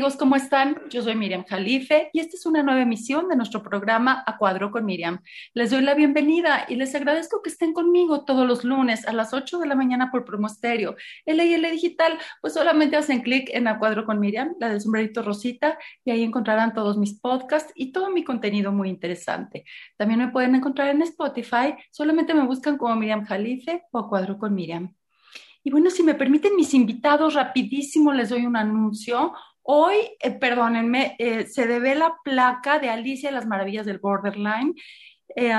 amigos, ¿cómo están? Yo soy Miriam Jalife y esta es una nueva emisión de nuestro programa A Cuadro con Miriam. Les doy la bienvenida y les agradezco que estén conmigo todos los lunes a las 8 de la mañana por Promo Estéreo. LIL Digital, pues solamente hacen clic en A Cuadro con Miriam, la del sombrerito rosita, y ahí encontrarán todos mis podcasts y todo mi contenido muy interesante. También me pueden encontrar en Spotify, solamente me buscan como Miriam Jalife o A Cuadro con Miriam. Y bueno, si me permiten mis invitados, rapidísimo les doy un anuncio. Hoy, eh, perdónenme, eh, se debe la placa de Alicia y las Maravillas del Borderline. Eh,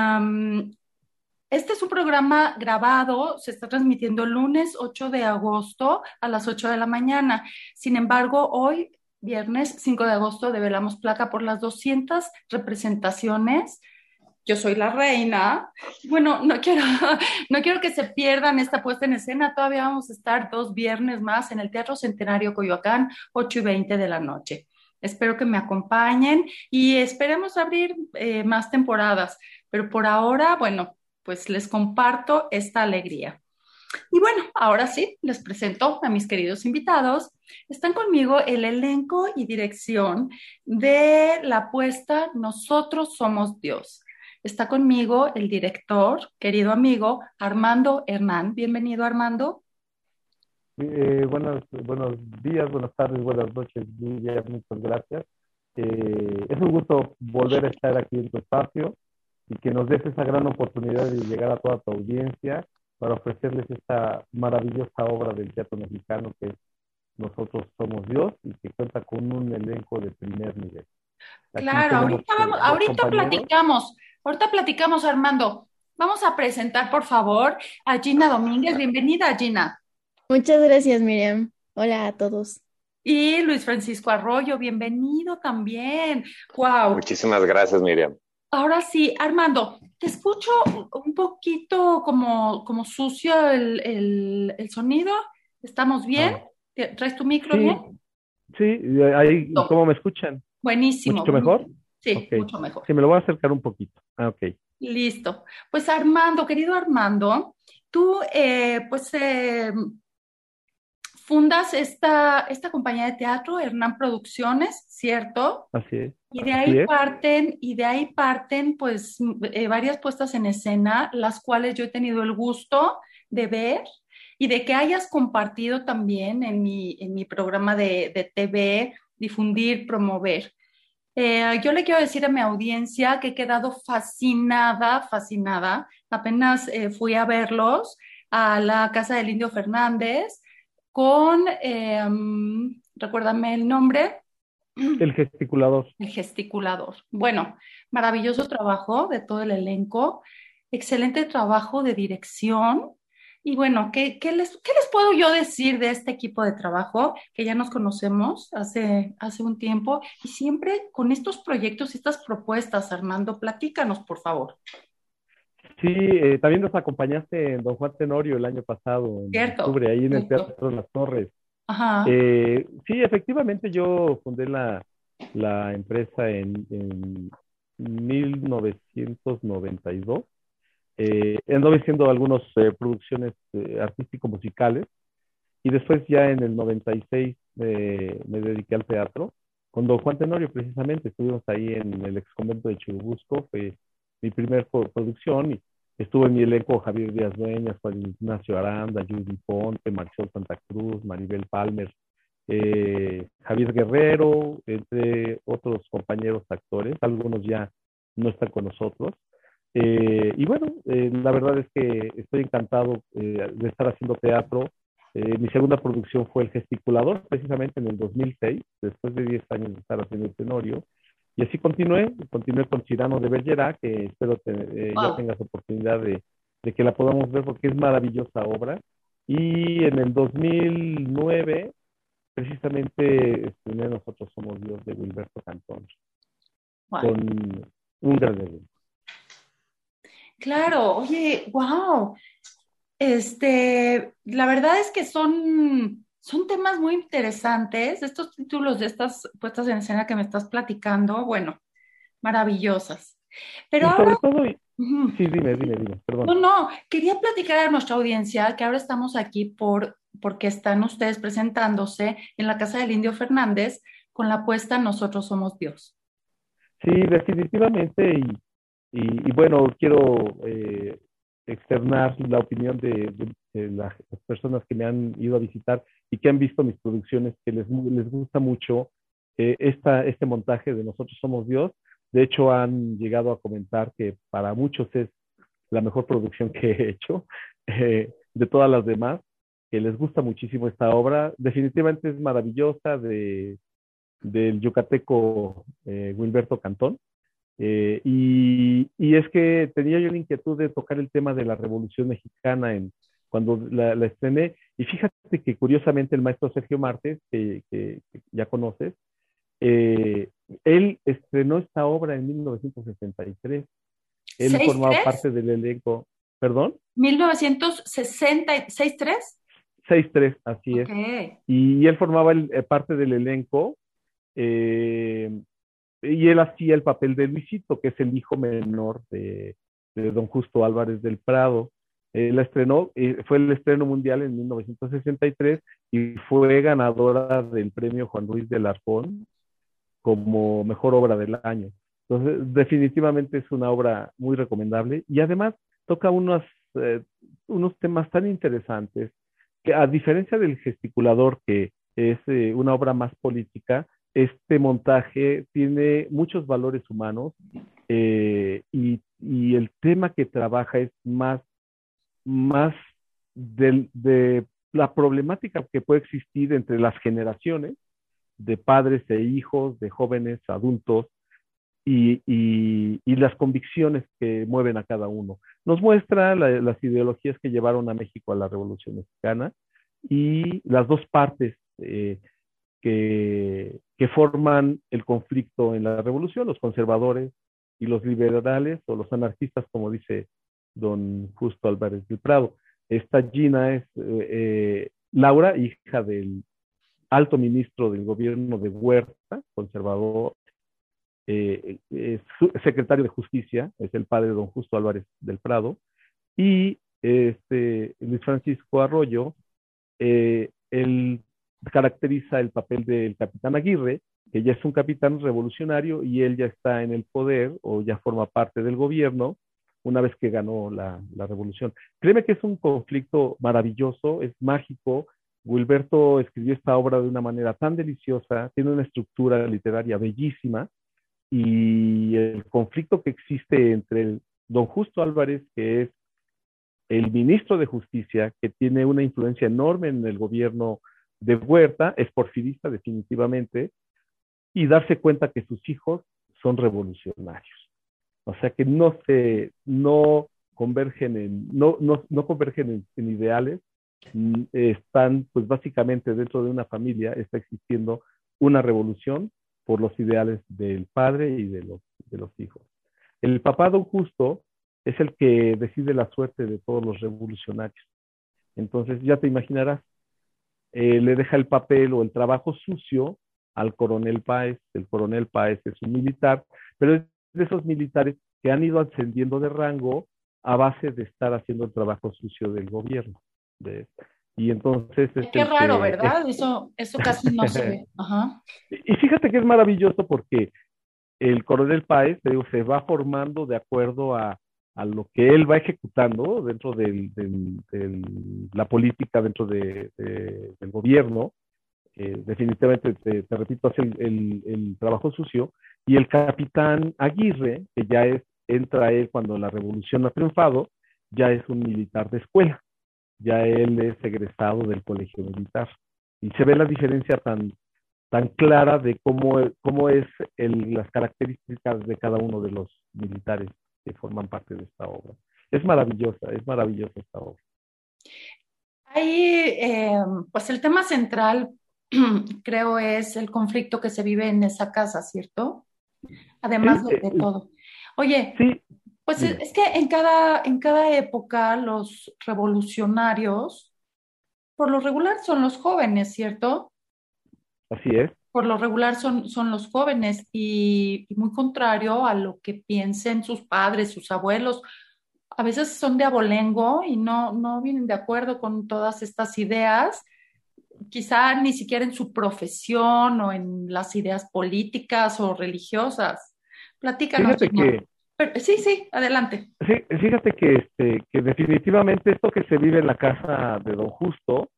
este es un programa grabado, se está transmitiendo el lunes 8 de agosto a las 8 de la mañana. Sin embargo, hoy, viernes 5 de agosto, develamos placa por las 200 representaciones yo soy la reina. Bueno, no quiero, no quiero que se pierdan esta puesta en escena. Todavía vamos a estar dos viernes más en el Teatro Centenario Coyoacán, 8 y 20 de la noche. Espero que me acompañen y esperemos abrir eh, más temporadas. Pero por ahora, bueno, pues les comparto esta alegría. Y bueno, ahora sí, les presento a mis queridos invitados. Están conmigo el elenco y dirección de la apuesta Nosotros Somos Dios. Está conmigo el director, querido amigo Armando Hernán. Bienvenido, Armando. Eh, buenos, buenos días, buenas tardes, buenas noches, Lidia, muchas gracias. Eh, es un gusto volver a estar aquí en tu espacio y que nos des esa gran oportunidad de llegar a toda tu audiencia para ofrecerles esta maravillosa obra del teatro mexicano que Nosotros Somos Dios y que cuenta con un elenco de primer nivel. claro, ahorita, vamos, ahorita platicamos Ahorita platicamos, Armando. Vamos a presentar, por favor, a Gina Domínguez. Bienvenida, Gina. Muchas gracias, Miriam. Hola a todos. Y Luis Francisco Arroyo, bienvenido también. Wow. Muchísimas gracias, Miriam. Ahora sí, Armando, te escucho un poquito como, como sucio el, sonido. ¿Estamos bien? Ah. ¿Traes tu micro bien? Sí, ahí, ¿cómo me escuchan? Buenísimo. ¿Mucho mejor? Sí, mucho mejor. Sí, me lo voy a acercar un poquito. Ah, ok. Listo. Pues Armando, querido Armando, tú eh, pues eh, fundas esta, esta compañía de teatro, Hernán Producciones, ¿cierto? Así es. Y de ahí parten, y de ahí parten pues eh, varias puestas en escena, las cuales yo he tenido el gusto de ver y de que hayas compartido también en mi, en mi programa de, de TV, difundir, promover. Eh, yo le quiero decir a mi audiencia que he quedado fascinada, fascinada. Apenas eh, fui a verlos a la casa del Indio Fernández con, eh, recuérdame el nombre. El gesticulador. El gesticulador. Bueno, maravilloso trabajo de todo el elenco, excelente trabajo de dirección. Y bueno, ¿qué, les, ¿qué, les, puedo yo decir de este equipo de trabajo que ya nos conocemos hace, hace un tiempo? Y siempre con estos proyectos, estas propuestas, Armando, platícanos, por favor. Sí, eh, también nos acompañaste en Don Juan Tenorio el año pasado, en octubre, ahí en el Teatro de las Torres. Ajá. Eh, sí, efectivamente yo fundé la, la empresa en, en 1992 eh, anduve haciendo algunas eh, producciones eh, artístico-musicales y después ya en el 96 me dediqué al teatro con don Juan Tenorio precisamente, estuvimos ahí en el ex convento de Churubusco, fue mi primer producción y estuve en mi elenco Javier Díaz Dueñas, Juan Ignacio Aranda, Judy Ponte, Marcel Santa Cruz, Maribel Palmer, eh, Javier Guerrero, entre otros compañeros actores, algunos ya no están con nosotros. Eh, y bueno, eh, la verdad es que estoy encantado eh, de estar haciendo teatro. mi segunda producción fue El Gesticulador, precisamente en el 2006, después de 10 años de estar haciendo el tenorio. Y así continué, continué con Cirano de Bergerac, que espero que ya tengas oportunidad de, de, que la podamos ver porque es maravillosa obra. Y en el 2009, precisamente, estrené Nosotros Somos Dios de Wilberto Cantón, con un gran evento. Claro, oye, wow. Este, la verdad es que son, son temas muy interesantes. Estos títulos de estas puestas en escena que me estás platicando, bueno, maravillosas. Pero ahora... Sí, dime, dime, dime, perdón. No, no, quería platicar a nuestra audiencia que ahora estamos aquí por, porque están ustedes presentándose en la casa del Indio Fernández con la apuesta Nosotros somos Dios. Sí, definitivamente. Y, y, bueno, quiero eh, externar la opinión de, las personas que me han ido a visitar y que han visto mis producciones, que les, les gusta mucho eh, esta, este montaje de Nosotros Somos Dios. De hecho, han llegado a comentar que para muchos es la mejor producción que he hecho eh, de todas las demás, que les gusta muchísimo esta obra. Definitivamente es maravillosa de, del yucateco eh, Wilberto Cantón. Eh, y, y, es que tenía yo la inquietud de tocar el tema de la Revolución Mexicana en, cuando la, la estrené. Y fíjate que curiosamente el maestro Sergio Martes, que, que, que ya conoces, eh, él estrenó esta obra en 1963. Él formaba parte del elenco. ¿Perdón? 1963. 63, así es. Y él formaba el, eh, parte del elenco. Eh, y él hacía el papel de Luisito, que es el hijo menor de, don Justo Álvarez del Prado. Él la estrenó, eh, fue el estreno mundial en 1963 y fue ganadora del premio Juan Luis de Larcón como mejor obra del año. Entonces, definitivamente es una obra muy recomendable y además toca unos, eh, unos temas tan interesantes que a diferencia del gesticulador, que es eh, una obra más política, este montaje tiene muchos valores humanos eh, y, y, el tema que trabaja es más, más del, de la problemática que puede existir entre las generaciones de padres e hijos, de jóvenes, adultos, y, y, y, las convicciones que mueven a cada uno. Nos muestra la, las ideologías que llevaron a México a la Revolución Mexicana y las dos partes eh, que, forman el conflicto en la revolución, los conservadores y los liberales o los anarquistas, como dice don Justo Álvarez del Prado. Esta Gina es eh, eh Laura, hija del alto ministro del gobierno de Huerta, conservador, eh, secretario de Justicia, es el padre de don Justo Álvarez del Prado, y este, Luis Francisco Arroyo, él caracteriza el papel del capitán Aguirre, que ya es un capitán revolucionario y él ya está en el poder o ya forma parte del gobierno una vez que ganó la, la revolución. Créeme que es un conflicto maravilloso, es mágico, Wilberto escribió esta obra de una manera tan deliciosa, tiene una estructura literaria bellísima y el conflicto que existe entre el don Justo Álvarez, que es el ministro de Justicia, que tiene una influencia enorme en el gobierno de Huerta, es porfirista definitivamente, y darse cuenta que sus hijos son revolucionarios. O sea que no se, no convergen en, no, no, no convergen en, ideales, están, pues básicamente dentro de una familia está existiendo una revolución por los ideales del padre y de los, de los hijos. El papá don Justo es el que decide la suerte de todos los revolucionarios. Entonces ya te imaginarás, eh, le deja el papel o el trabajo sucio al coronel Páez. El coronel Páez es un militar, pero es de esos militares que han ido ascendiendo de rango a base de estar haciendo el trabajo sucio del gobierno. Y entonces... Es Qué raro, ¿verdad? eso, eso casi no se ve. Ajá. Y fíjate que es maravilloso porque el coronel Páez se va formando de acuerdo a, a, lo que él va ejecutando dentro de la política, dentro de, de, del gobierno. Eh, definitivamente, te, repito, hace el, el, el, trabajo sucio. Y el capitán Aguirre, que ya es, entra él cuando la revolución ha triunfado, ya es un militar de escuela ya él es egresado del colegio militar. Y se ve la diferencia tan, tan clara de cómo, cómo es el, las características de cada uno de los militares que forman parte de esta obra. Es maravillosa, es maravillosa esta obra. Ahí, eh, pues el tema central, creo, es el conflicto que se vive en esa casa, ¿cierto? Además de, de todo. Oye, sí, pues es que en cada, en cada época los revolucionarios, por lo regular son los jóvenes, ¿cierto? Así es. Por lo regular son, son los jóvenes y, y muy contrario a lo que piensen sus padres, sus abuelos. A veces son de abolengo y no, no vienen de acuerdo con todas estas ideas, quizá ni siquiera en su profesión o en las ideas políticas o religiosas. Platícanos. Fíjate que, sí, sí, adelante. Sí, fíjate que, este, que definitivamente esto que se vive en la casa de Don Justo,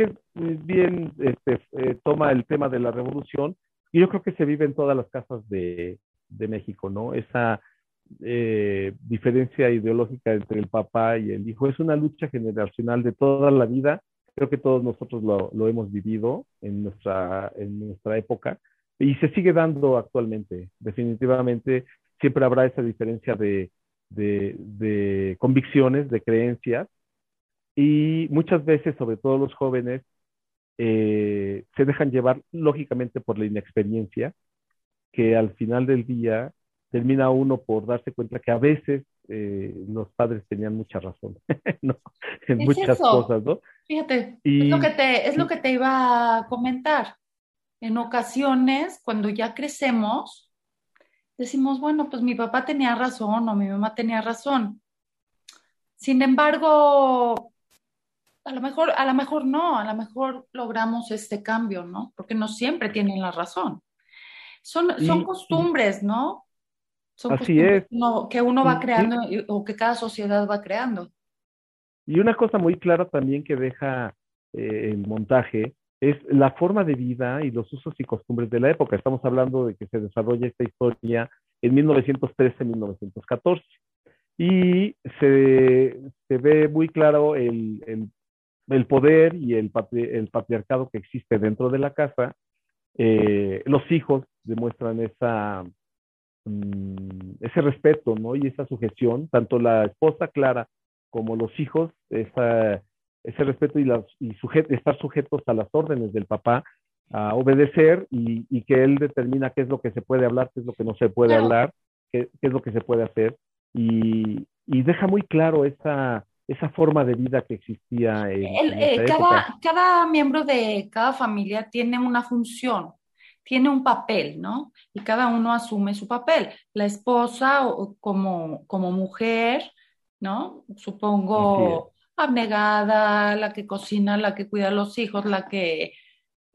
que bien este, eh, toma el tema de la revolución, y yo creo que se vive en todas las casas de, de México, ¿no? Esa eh, diferencia ideológica entre el papá y el hijo es una lucha generacional de toda la vida. Creo que todos nosotros lo, lo hemos vivido en nuestra, en nuestra época y se sigue dando actualmente. Definitivamente siempre habrá esa diferencia de, de, convicciones, de creencias, y muchas veces, sobre todo los jóvenes, eh, se dejan llevar lógicamente por la inexperiencia, que al final del día termina uno por darse cuenta que a veces eh, los padres tenían mucha razón en muchas cosas, ¿no? Fíjate, es, lo que te, es lo que te iba a comentar. En ocasiones, cuando ya crecemos, decimos, bueno, pues mi papá tenía razón o mi mamá tenía razón. Sin embargo, a lo mejor, a lo mejor no, a lo mejor logramos este cambio, ¿no? Porque no siempre tienen la razón. Son, son costumbres, ¿no? Son así es. que uno va creando o que cada sociedad va creando. Y una cosa muy clara también que deja eh, el montaje es la forma de vida y los usos y costumbres de la época. Estamos hablando de que se desarrolla esta historia en 1913-1914 y se, se, ve muy claro el, el, poder y el, el, patriarcado que existe dentro de la casa. Eh, los hijos demuestran esa, mm, ese respeto ¿no? y esa sujeción, tanto la esposa Clara como los hijos, esa ese respeto y, las, y estar sujetos a las órdenes del papá, a obedecer y, y, que él determina qué es lo que se puede hablar, qué es lo que no se puede hablar, qué, qué, es lo que se puede hacer. Y, y deja muy claro esa, esa forma de vida que existía en, eh, cada, cada miembro de cada familia tiene una función, tiene un papel, ¿no? Y cada uno asume su papel. La esposa como, como mujer, ¿no? Supongo abnegada, la que cocina, la que cuida a los hijos, la que,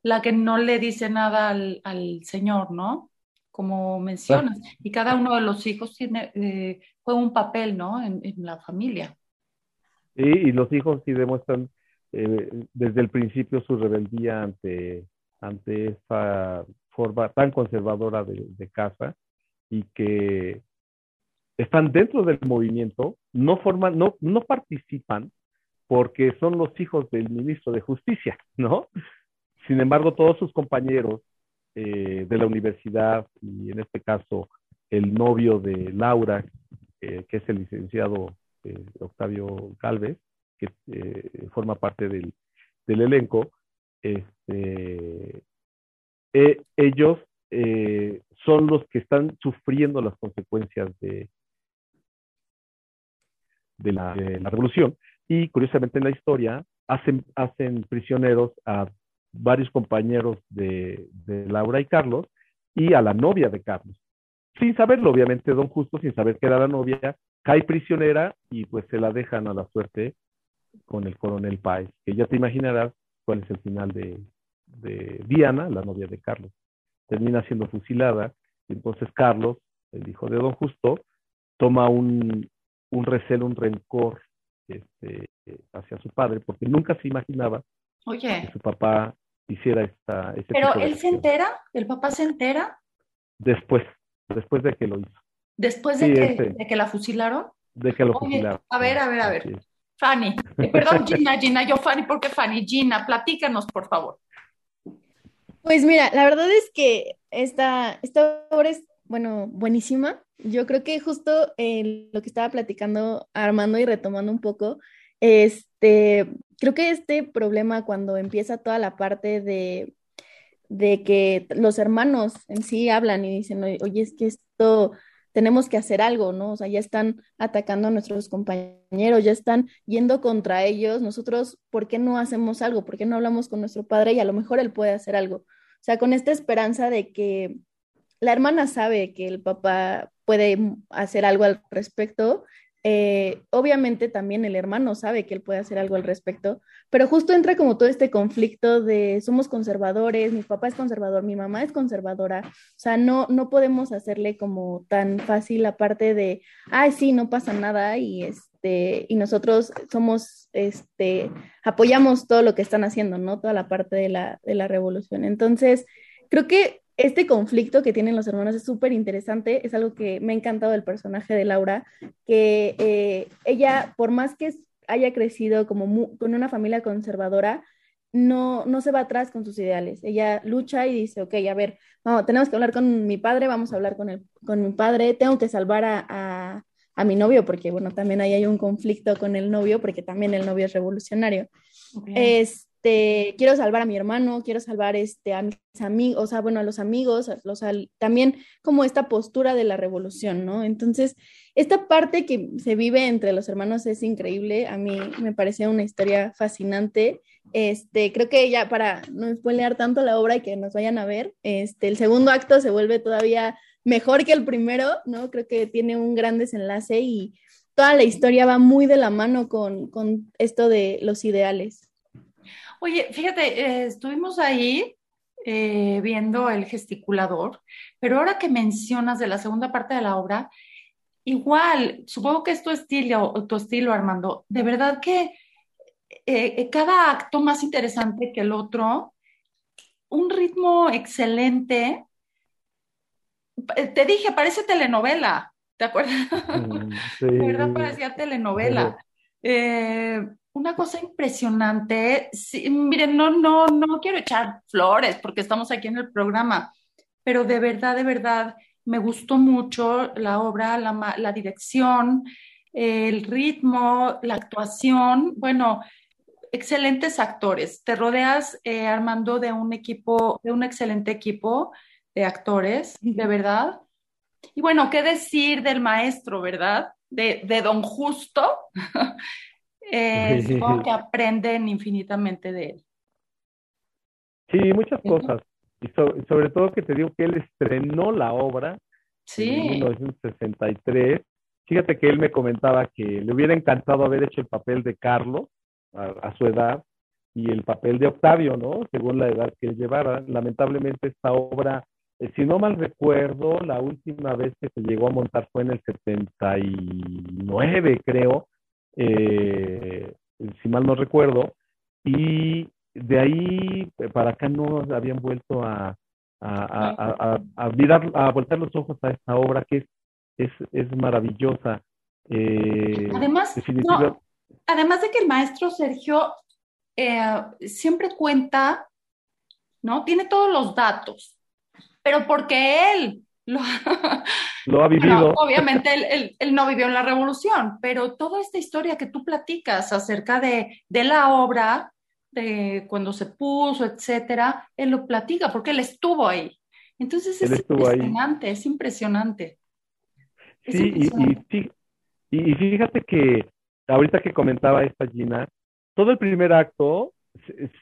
la que no le dice nada al, al Señor, ¿no? Como mencionas. Y cada uno de los hijos tiene, eh, juega un papel, ¿no? En, en la familia. Y los hijos sí demuestran eh, desde el principio su rebeldía ante, ante esta forma tan conservadora de, de casa y que están dentro del movimiento, no forman, no, no participan, porque son los hijos del ministro de Justicia, ¿no? Sin embargo, todos sus compañeros eh, de la universidad y en este caso el novio de Laura, eh, que es el licenciado eh, Octavio Calves, que forma parte del, elenco, este, ellos son los que están sufriendo las consecuencias de, de la, revolución y curiosamente en la historia hacen, hacen prisioneros a varios compañeros de, Laura y Carlos y a la novia de Carlos. Sin saberlo, obviamente, don Justo, sin saber que era la novia, cae prisionera y pues se la dejan a la suerte con el coronel Páez, que ya te imaginarás cuál es el final de, de Diana, la novia de Carlos. Termina siendo fusilada y entonces Carlos, el hijo de don Justo, toma un, un recelo, un rencor este, hacia su padre, porque nunca se imaginaba que su papá hiciera esta... Pero él se entera, el papá se entera. Después, después de que lo hizo. Después de, que, este de que la fusilaron. De que lo fusilaron. A ver, a ver, a ver. Fanny, eh, perdón, Gina, Gina, yo Fanny, ¿por qué Fanny? Gina, platícanos, por favor. Pues mira, la verdad es que esta, esta obra es, bueno, buenísima. Yo creo que justo eh, lo que estaba platicando Armando y retomando un poco, este, creo que este problema cuando empieza toda la parte de, de que los hermanos en sí hablan y dicen, oye, es que esto tenemos que hacer algo, ¿no? O sea, ya están atacando a nuestros compañeros, ya están yendo contra ellos. Nosotros, ¿por qué no hacemos algo? ¿Por qué no hablamos con nuestro padre y a lo mejor él puede hacer algo? O sea, con esta esperanza de que la hermana sabe que el papá puede hacer algo al respecto, eh, obviamente también el hermano sabe que él puede hacer algo al respecto, pero justo entra como todo este conflicto de somos conservadores, mi papá es conservador, mi mamá es conservadora, o sea, no, no podemos hacerle como tan fácil la parte de, ay, sí, no pasa nada y este, y nosotros somos, este, apoyamos todo lo que están haciendo, ¿no? Toda la parte de la, de la revolución. Entonces, creo que este conflicto que tienen los hermanos es súper interesante, es algo que me ha encantado del personaje de Laura, que eh, ella, por más que haya crecido como con una familia conservadora, no, no se va atrás con sus ideales. Ella lucha y dice, ok, a ver, vamos, tenemos que hablar con mi padre, vamos a hablar con, el, con mi padre, tengo que salvar a, a, mi novio, porque bueno, también ahí hay un conflicto con el novio, porque también el novio es revolucionario. Es, este, quiero salvar a mi hermano, quiero salvar este, a mis amigos, o sea, bueno, a los amigos, también como esta postura de la revolución, ¿no? Entonces, esta parte que se vive entre los hermanos es increíble, a mí me parecía una historia fascinante. Este, creo que ya para no spoilear tanto la obra y que nos vayan a ver, este, el segundo acto se vuelve todavía mejor que el primero, ¿no? Creo que tiene un gran desenlace y toda la historia va muy de la mano con, con esto de los ideales. Oye, fíjate, eh, estuvimos ahí eh, viendo el gesticulador, pero ahora que mencionas de la segunda parte de la obra, igual, supongo que es tu estilo, tu estilo, Armando. De verdad que eh, cada acto más interesante que el otro, un ritmo excelente. Te dije, parece telenovela, ¿te acuerdas? Mm, sí. De verdad parecía telenovela una cosa impresionante. miren, no, no, no quiero echar flores porque estamos aquí en el programa, pero de verdad, de verdad, me gustó mucho la obra, la, dirección, el ritmo, la actuación. Bueno, excelentes actores. Te rodeas, eh, Armando, de un equipo, de un excelente equipo de actores, de verdad. Y bueno, ¿qué decir del maestro, verdad? De, de Don Justo, eh, supongo que aprenden infinitamente de él. Sí, muchas cosas. Y sobre todo que te digo que él estrenó la obra en 1963. Fíjate que él me comentaba que le hubiera encantado haber hecho el papel de Carlos a, su edad y el papel de Octavio, ¿no? Según la edad que él llevara. Lamentablemente esta obra, eh, si no mal recuerdo, la última vez que se llegó a montar fue en el 79, creo, eh, si mal no recuerdo, y de ahí para acá no habían vuelto a, a, a, mirar, a voltar los ojos a esta obra que es, es, maravillosa. Eh, además, además de que el maestro Sergio eh, siempre cuenta, ¿no? Tiene todos los datos, pero porque él lo, ha vivido. obviamente él, no vivió en la revolución, pero toda esta historia que tú platicas acerca de, la obra, de cuando se puso, etcétera, él lo platica porque él estuvo ahí. Entonces es impresionante, es impresionante. sí, Y, fíjate que ahorita que comentaba esta Gina, todo el primer acto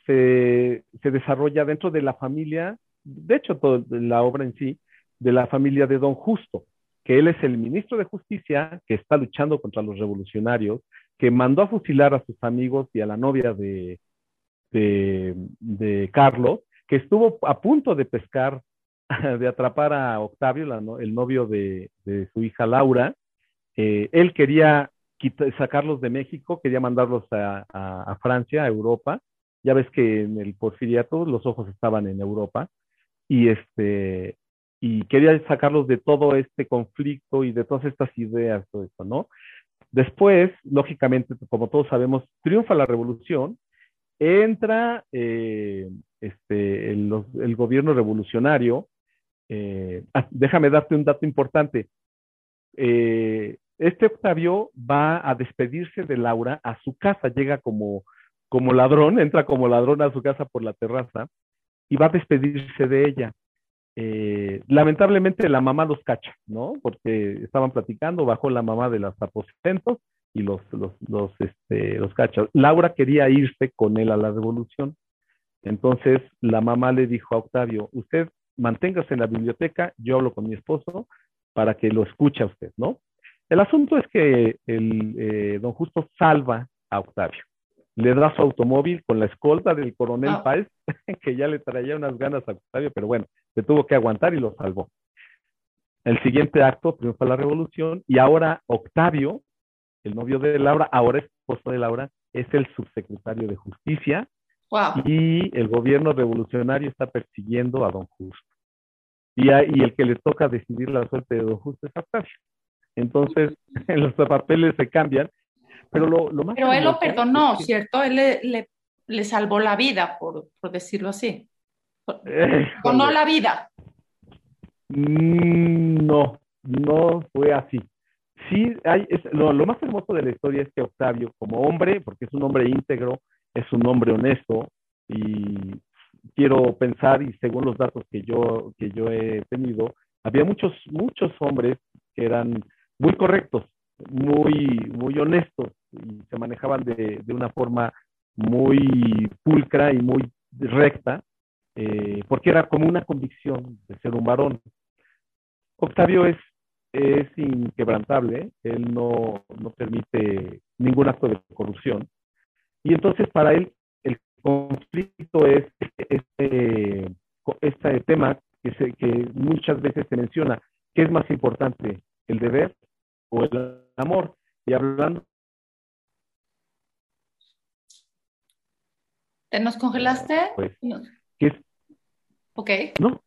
se, se desarrolla dentro de la familia, de hecho, toda la obra en sí, de la familia de Don Justo, que él es el ministro de Justicia que está luchando contra los revolucionarios, que mandó a fusilar a sus amigos y a la novia de, de, Carlos, que estuvo a punto de pescar, de atrapar a Octavio, el novio de, su hija Laura. Eh, él quería sacarlos de México, quería mandarlos a, a, Francia, a Europa. Ya ves que en el porfiriato los ojos estaban en Europa. Y este, y quería sacarlos de todo este conflicto y de todas estas ideas, todo esto, ¿no? Después, lógicamente, como todos sabemos, triunfa la revolución, entra eh, este, el, gobierno revolucionario. Eh, ah, déjame darte un dato importante. Eh, este Octavio va a despedirse de Laura a su casa, llega como, como ladrón, entra como ladrón a su casa por la terraza y va a despedirse de ella. Eh, lamentablemente la mamá los cacha, ¿no? Porque estaban platicando, bajó la mamá de los aposentos y los, los, los, este, los cacha. Laura quería irse con él a la revolución. Entonces la mamá le dijo a Octavio, usted manténgase en la biblioteca, yo hablo con mi esposo para que lo escuche a usted, ¿no? El asunto es que el, eh, don Justo salva a Octavio. Le da su automóvil con la escolta del coronel Ah. Páez, que ya le traía unas ganas a Octavio, pero bueno, se tuvo que aguantar y lo salvó. El siguiente acto triunfa la revolución y ahora Octavio, el novio de Laura, ahora esposo de Laura, es el subsecretario de Justicia Wow. y el gobierno revolucionario está persiguiendo a don Justo. Y, a- y el que le toca decidir la suerte de don Justo es Octavio. Entonces, en los papeles se cambian, pero lo, lo más... Pero él lo perdonó, es que- ¿cierto? Él le, le, le salvó la vida, por, por decirlo así. Eh, O no la vida. Mm, No, no fue así. Sí, hay, es- lo, lo más hermoso de la historia es que Octavio, como hombre, porque es un hombre íntegro, es un hombre honesto, y quiero pensar, y según los datos que yo, que yo he tenido, había muchos, muchos hombres que eran muy correctos, muy, muy honestos, y se manejaban de, de una forma muy pulcra y muy recta, eh, porque era como una convicción de ser un varón. Octavio es, es inquebrantable, él no, no permite ningún acto de corrupción. Y entonces para él el conflicto es este, este tema que, se, que muchas veces se menciona, ¿qué es más importante, el deber o el amor? Y hablando... ¿Te nos congelaste? Pues. Ok. No,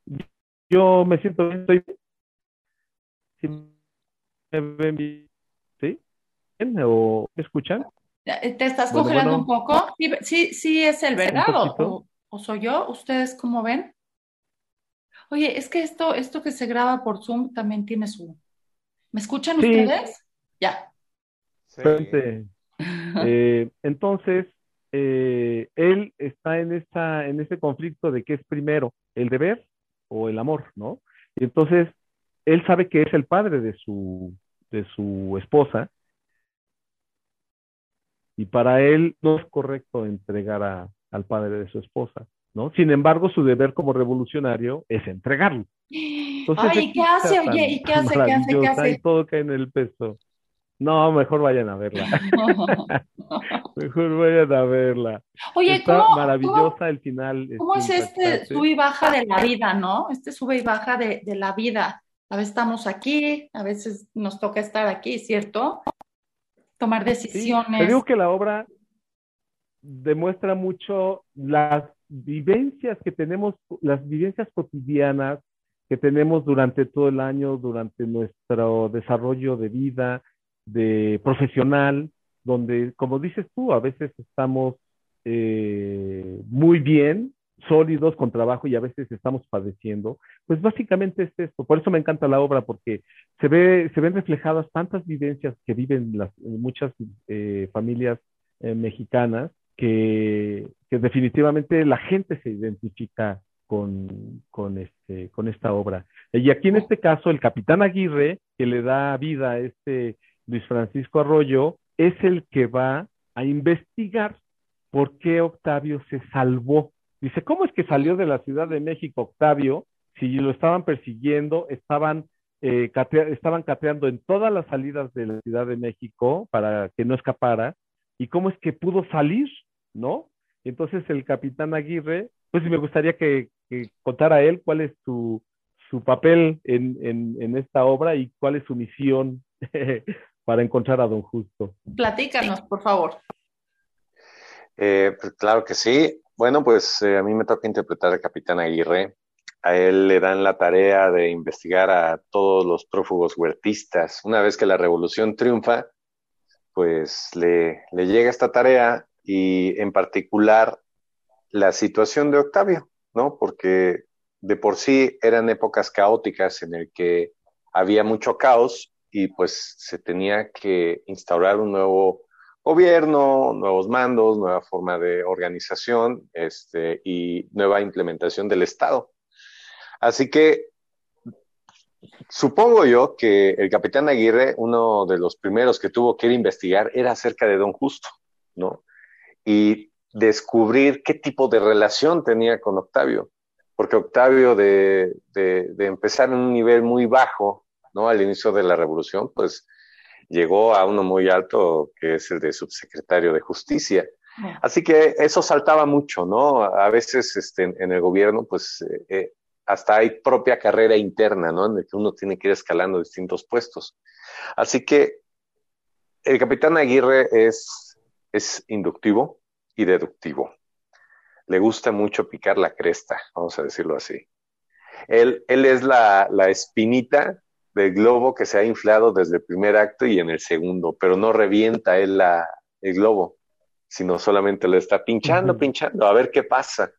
yo me siento bien, estoy bien. ¿Sí me ven bien? ¿Sí? ¿Bien? ¿O me escuchan? ¿Te estás Bueno, congelando bueno. un poco? Sí, sí, sí es el verdad, o, soy yo. ¿Ustedes cómo ven? Oye, es que esto, esto que se graba por Zoom también tiene su... ¿Me escuchan Sí. ustedes? Ya. Sí. Eh, entonces, eh, él está en, esa, en ese conflicto de qué es primero, el deber o el amor, ¿no? Y entonces, él sabe que es el padre de su, de su esposa y para él no es correcto entregar a- al padre de su esposa, ¿no? Sin embargo, su deber como revolucionario es entregarlo. Entonces, Ay, ¿qué esta hace? Oye, ¿y qué hace? ¿Qué hace? ¿Qué hace? Y todo cae en el peso. No, mejor vayan a verla. Mejor vayan a verla. Oye, Está ¿cómo, maravillosa cómo, el final. cómo es este este sube y baja de la vida, no? Este sube y baja de, de la vida. A veces estamos aquí, a veces nos toca estar aquí, ¿cierto? Tomar Sí, decisiones. te digo que la obra demuestra mucho las vivencias que tenemos, las vivencias cotidianas que tenemos durante todo el año, durante nuestro desarrollo de vida, de profesional, donde, como dices tú, a veces estamos eh, muy bien, sólidos con trabajo y a veces estamos padeciendo. Pues básicamente es esto. Por eso me encanta la obra, porque se, ve, se ven reflejadas tantas vivencias que viven las, muchas eh, familias eh, mexicanas que, que, definitivamente la gente se identifica con, con, este, con esta obra. Y aquí en este caso, el capitán Aguirre, que le da vida a este Luis Francisco Arroyo, es el que va a investigar por qué Octavio se salvó. Dice, ¿cómo es que salió de la Ciudad de México Octavio? Si lo estaban persiguiendo, estaban, eh, estaban cateando en todas las salidas de la Ciudad de México para que no escapara. ¿Y cómo es que pudo salir? ¿No? Entonces el capitán Aguirre, pues me gustaría que, que contara él cuál es su, su papel en, en, esta obra y cuál es su misión para encontrar a don Justo. Platícanos, por favor. Eh, pues claro que sí. Bueno, pues eh, a mí me toca interpretar al capitán Aguirre. A él le dan la tarea de investigar a todos los prófugos huertistas. Una vez que la revolución triunfa, pues le, le llega esta tarea y en particular la situación de Octavio, ¿no? Porque de por sí eran épocas caóticas en el que había mucho caos y pues se tenía que instaurar un nuevo gobierno, nuevos mandos, nueva forma de organización este, y nueva implementación del Estado. Así que supongo yo que el capitán Aguirre, uno de los primeros que tuvo que ir a investigar, era acerca de Don Justo, ¿no? Y descubrir qué tipo de relación tenía con Octavio, porque Octavio de, de, de empezar en un nivel muy bajo, ¿no? Al inicio de la revolución, pues llegó a uno muy alto, que es el de subsecretario de Justicia. Así que eso saltaba mucho, ¿no? A veces este, en el gobierno, pues eh, eh, hasta hay propia carrera interna, ¿no? En el que uno tiene que ir escalando distintos puestos. Así que el capitán Aguirre es, es inductivo y deductivo. Le gusta mucho picar la cresta, vamos a decirlo así. Él, él es la, la espinita del globo que se ha inflado desde el primer acto y en el segundo, pero no revienta él la, el globo sino solamente lo está pinchando, pinchando, a ver qué pasa.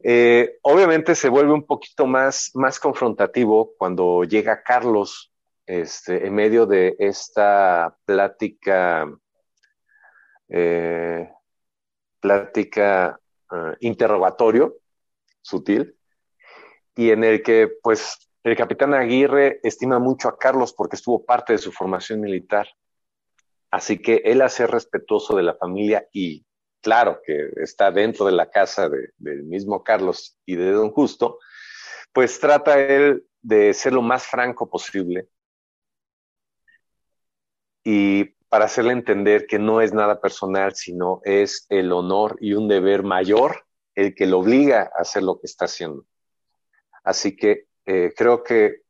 Eh, obviamente se vuelve un poquito más, más confrontativo cuando llega Carlos este, en medio de esta plática, eh, plática eh, interrogatorio sutil, y en el que pues el capitán Aguirre estima mucho a Carlos porque estuvo parte de su formación militar. Así que él hace respetuoso de la familia y claro que está dentro de la casa del mismo Carlos y de don Justo, pues trata él de ser lo más franco posible y para hacerle entender que no es nada personal, sino es el honor y un deber mayor el que lo obliga a hacer lo que está haciendo. Así que eh, creo que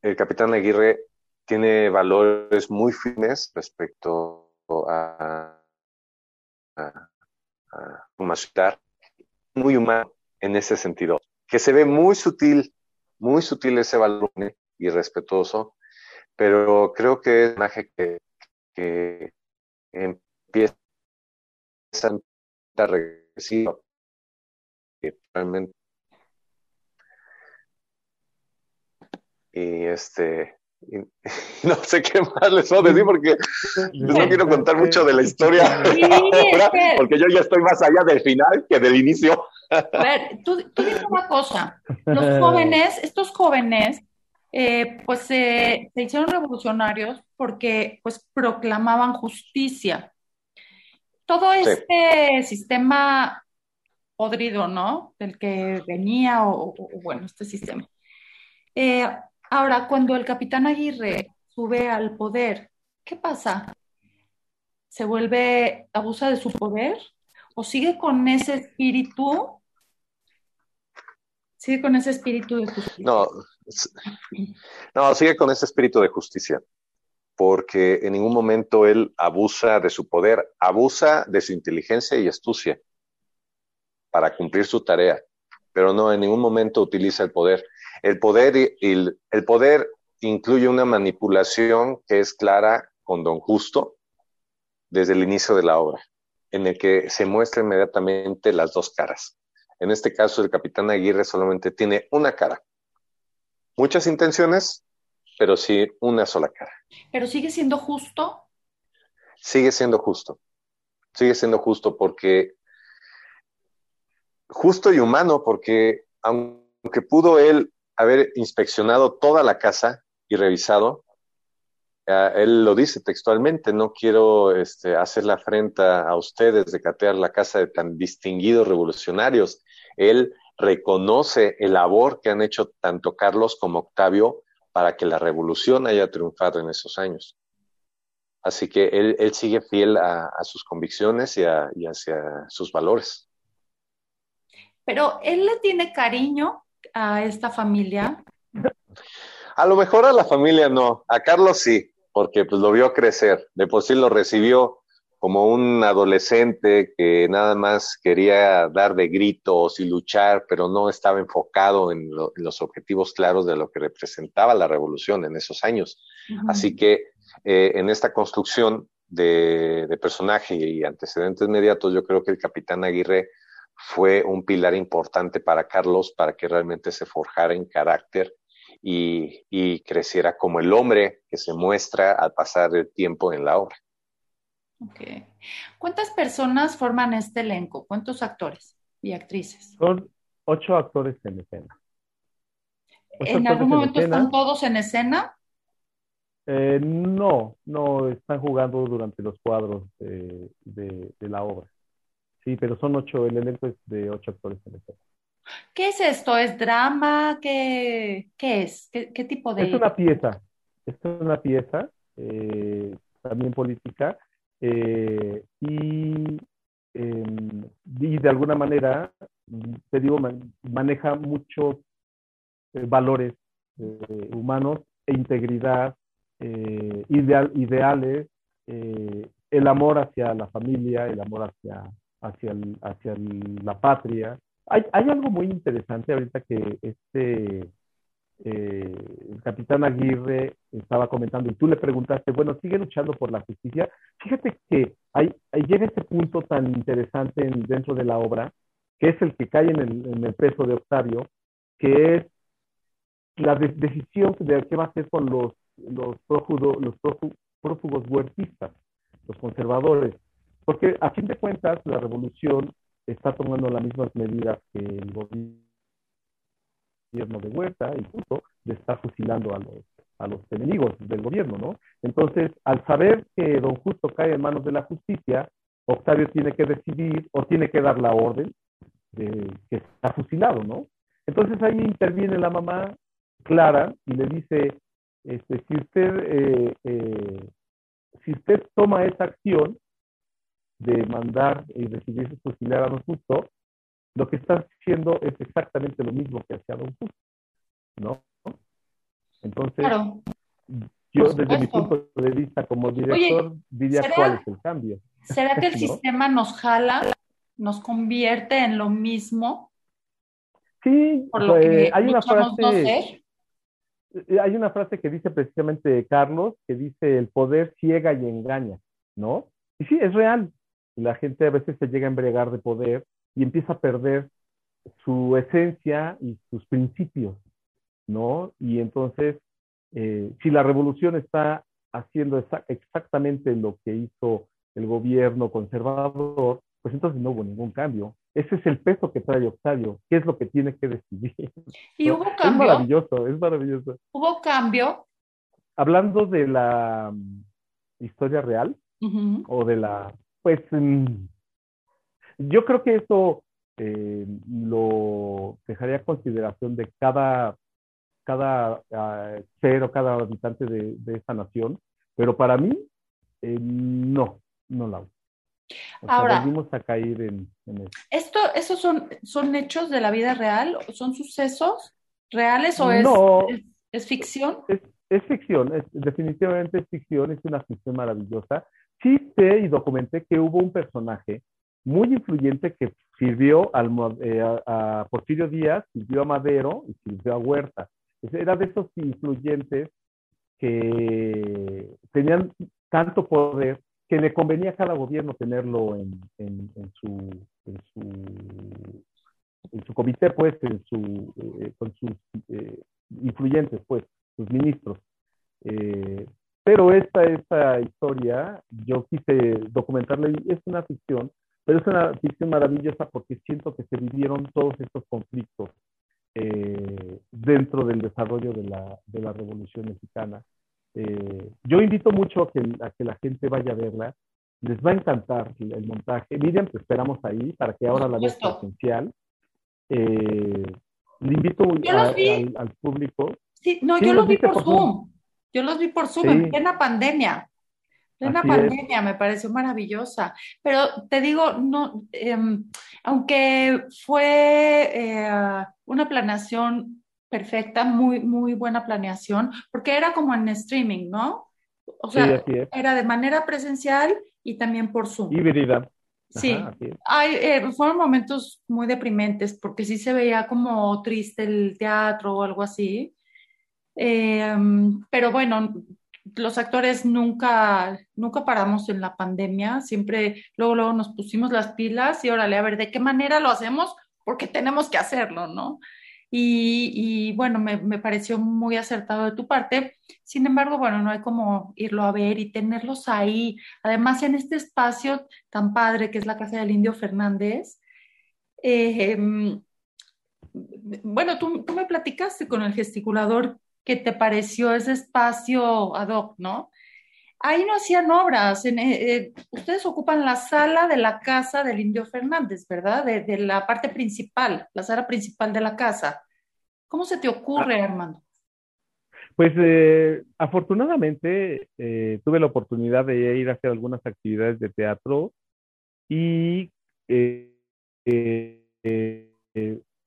el capitán Aguirre tiene valores muy firmes respecto a, a, a muy humano en ese sentido, que se ve muy sutil, muy sutil ese valor y respetuoso, pero creo que es un que, que empieza a regresar realmente y este no sé qué más les puedo decir porque no quiero contar mucho de la historia porque yo ya estoy más allá del final que del inicio. A ver, tú, tú dices una cosa, los jóvenes, estos jóvenes, eh, pues se hicieron revolucionarios porque pues proclamaban justicia. Todo este sistema podrido, ¿no? Del que venía, o, o bueno, este sistema. Eh, Ahora, cuando el capitán Aguirre sube al poder, ¿qué pasa? ¿Se vuelve, abusa de su poder? ¿O sigue con ese espíritu? ¿Sigue con ese espíritu de justicia? No, no, sigue con ese espíritu de justicia, porque en ningún momento él abusa de su poder, abusa de su inteligencia y astucia para cumplir su tarea, pero no en ningún momento utiliza el poder. El poder, el, el poder incluye una manipulación que es clara con don Justo desde el inicio de la obra, en el que se muestra inmediatamente las dos caras. En este caso, el capitán Aguirre solamente tiene una cara. Muchas intenciones, pero sí una sola cara. ¿Pero sigue siendo justo? Sigue siendo justo. Sigue siendo justo porque... Justo y humano porque aunque pudo él haber inspeccionado toda la casa y revisado. él lo dice textualmente, no quiero este, hacer la afrenta a ustedes de catear la casa de tan distinguidos revolucionarios. Él reconoce el labor que han hecho tanto Carlos como Octavio para que la revolución haya triunfado en esos años. Así que él, sigue fiel a, sus convicciones y hacia sus valores. Pero él le tiene cariño a esta familia? A lo mejor a la familia no, a Carlos sí, porque pues lo vio crecer, de por sí lo recibió como un adolescente que nada más quería dar de gritos y luchar, pero no estaba enfocado en, los objetivos claros de lo que representaba la revolución en esos años. Así que eh, en esta construcción de, de, personaje y antecedentes inmediatos, yo creo que el capitán Aguirre fue un pilar importante para Carlos para que realmente se forjara en carácter y, creciera como el hombre que se muestra al pasar el tiempo en la obra. Okay. ¿Cuántas personas forman este elenco? ¿Cuántos actores y actrices? Son ocho actores en escena. ¿En algún momento están todos en escena? Eh, no, no, están jugando durante los cuadros de la obra. Sí, pero son ocho, el elenco es de ocho actores en escena. ¿Qué es esto? ¿Es drama? ¿Qué, qué es? ¿Qué, tipo de...? Es una pieza, es una pieza eh, también política, eh, y, em, y, de alguna manera, te digo, maneja muchos valores humanos e integridad, ideal, ideales, el amor hacia la familia, el amor hacia, hacia, hacia la patria. Hay, hay algo muy interesante ahorita que este eh, el capitán Aguirre estaba comentando y tú le preguntaste, bueno, sigue luchando por la justicia. Fíjate que hay, llega este punto tan interesante dentro de la obra, que es el que cae en el, peso de Octavio, que es la decisión de qué va a hacer con los, los, prófugos, los prófugos huertistas, los conservadores. Porque a fin de cuentas la revolución está tomando las mismas medidas que el gobierno de Huerta, punto de estar fusilando a los, a los enemigos del gobierno, ¿no? Entonces, al saber que don Justo cae en manos de la justicia, Octavio tiene que decidir o tiene que dar la orden de que está fusilado, ¿no? Entonces ahí interviene la mamá Clara y le dice, este, si usted, eh, eh, si usted toma esa acción de mandar y decidirse fusilar a don Justo, lo que está haciendo es exactamente lo mismo que hacía Don Justo, ¿no? Entonces, yo desde mi punto de vista como director diría cuál es el cambio. ¿Será que el sistema nos jala, nos convierte en lo mismo? Sí, por lo que hay una frase. Eh, hay una frase que dice precisamente Carlos, que dice el poder ciega y engaña, ¿no? Y sí, es real. La gente a veces se llega a embriagar de poder y empieza a perder su esencia y sus principios, ¿no? Y entonces, eh, si la revolución está haciendo exactamente lo que hizo el gobierno conservador, pues entonces no hubo ningún cambio. Ese es el peso que trae Octavio, qué es lo que tiene que decidir. ¿Y hubo cambio? Es maravilloso, es maravilloso. ¿Hubo cambio? Hablando de la mm, historia real o de la, pues, mm, yo creo que eso eh, lo dejaría a consideración de cada, cada uh, ser o cada habitante de, de, esta nación, pero para mí, eh, no, no la Ahora, volvimos a caer en, esto. ¿Esos son, son hechos de la vida real? ¿Son sucesos reales o es, es, ficción? Es, es ficción, es, definitivamente es ficción, es una ficción maravillosa. Sí sé y documenté que hubo un personaje muy influyente que sirvió al, eh, a, Porfirio Díaz, sirvió a Madero y sirvió a Huerta. Era de esos influyentes que tenían tanto poder que le convenía a cada gobierno tenerlo en, su, en, su, comité, pues, en su, eh, con sus eh, influyentes, pues, sus ministros. Pero esta, esta historia, yo quise documentarla y es una ficción, pero es una ficción maravillosa porque siento que se vivieron todos estos conflictos eh, dentro del desarrollo de la, de la Revolución Mexicana. Eh, yo invito mucho a que, a que, la gente vaya a verla. Les va a encantar el, montaje. Miriam, te esperamos ahí para que ahora la veas presencial. Eh, le invito al, público. Sí, no, yo los vi por, Zoom. Yo los vi por Zoom en plena pandemia. Una pandemia me pareció maravillosa, pero te digo, no, em, aunque fue eh, una planeación perfecta, muy, muy buena planeación, porque era como en streaming, ¿no? O sea, era de manera presencial y también por Zoom. Híbrida. Sí, Ay, eh, fueron momentos muy deprimentes porque sí se veía como triste el teatro o algo así. Em, pero bueno, los actores nunca, nunca paramos en la pandemia, siempre luego, luego nos pusimos las pilas y órale, a ver, ¿de qué manera lo hacemos? Porque tenemos que hacerlo, ¿no? Y, y bueno, me, me, pareció muy acertado de tu parte. Sin embargo, bueno, no hay como irlo a ver y tenerlos ahí. Además, en este espacio tan padre que es la Casa del Indio Fernández, eh, em, bueno, tú, tú me platicaste con el gesticulador que te pareció ese espacio ad hoc, ¿no? Ahí no hacían obras. Eh, eh, ustedes ocupan la sala de la casa del Indio Fernández, ¿verdad? De, la parte principal, la sala principal de la casa. ¿Cómo se te ocurre, ah. Armando? Pues eh, afortunadamente eh, tuve la oportunidad de ir a hacer algunas actividades de teatro y eh,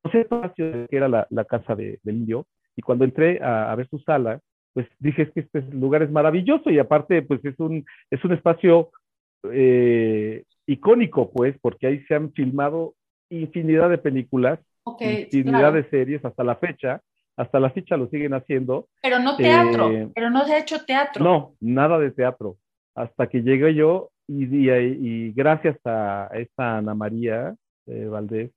no sé que era la, la casa de, del indio y cuando entré a, a, ver su sala, pues dije es que este lugar es maravilloso y aparte pues es un, es un espacio icónico pues porque ahí se han filmado infinidad de películas, okay, infinidad claro. de series hasta la fecha hasta la fecha lo siguen haciendo. Pero no teatro, Eh, pero no se ha hecho teatro. No, nada de teatro. Hasta que llegué yo y, y, y gracias a esta Ana María eh, Valdés,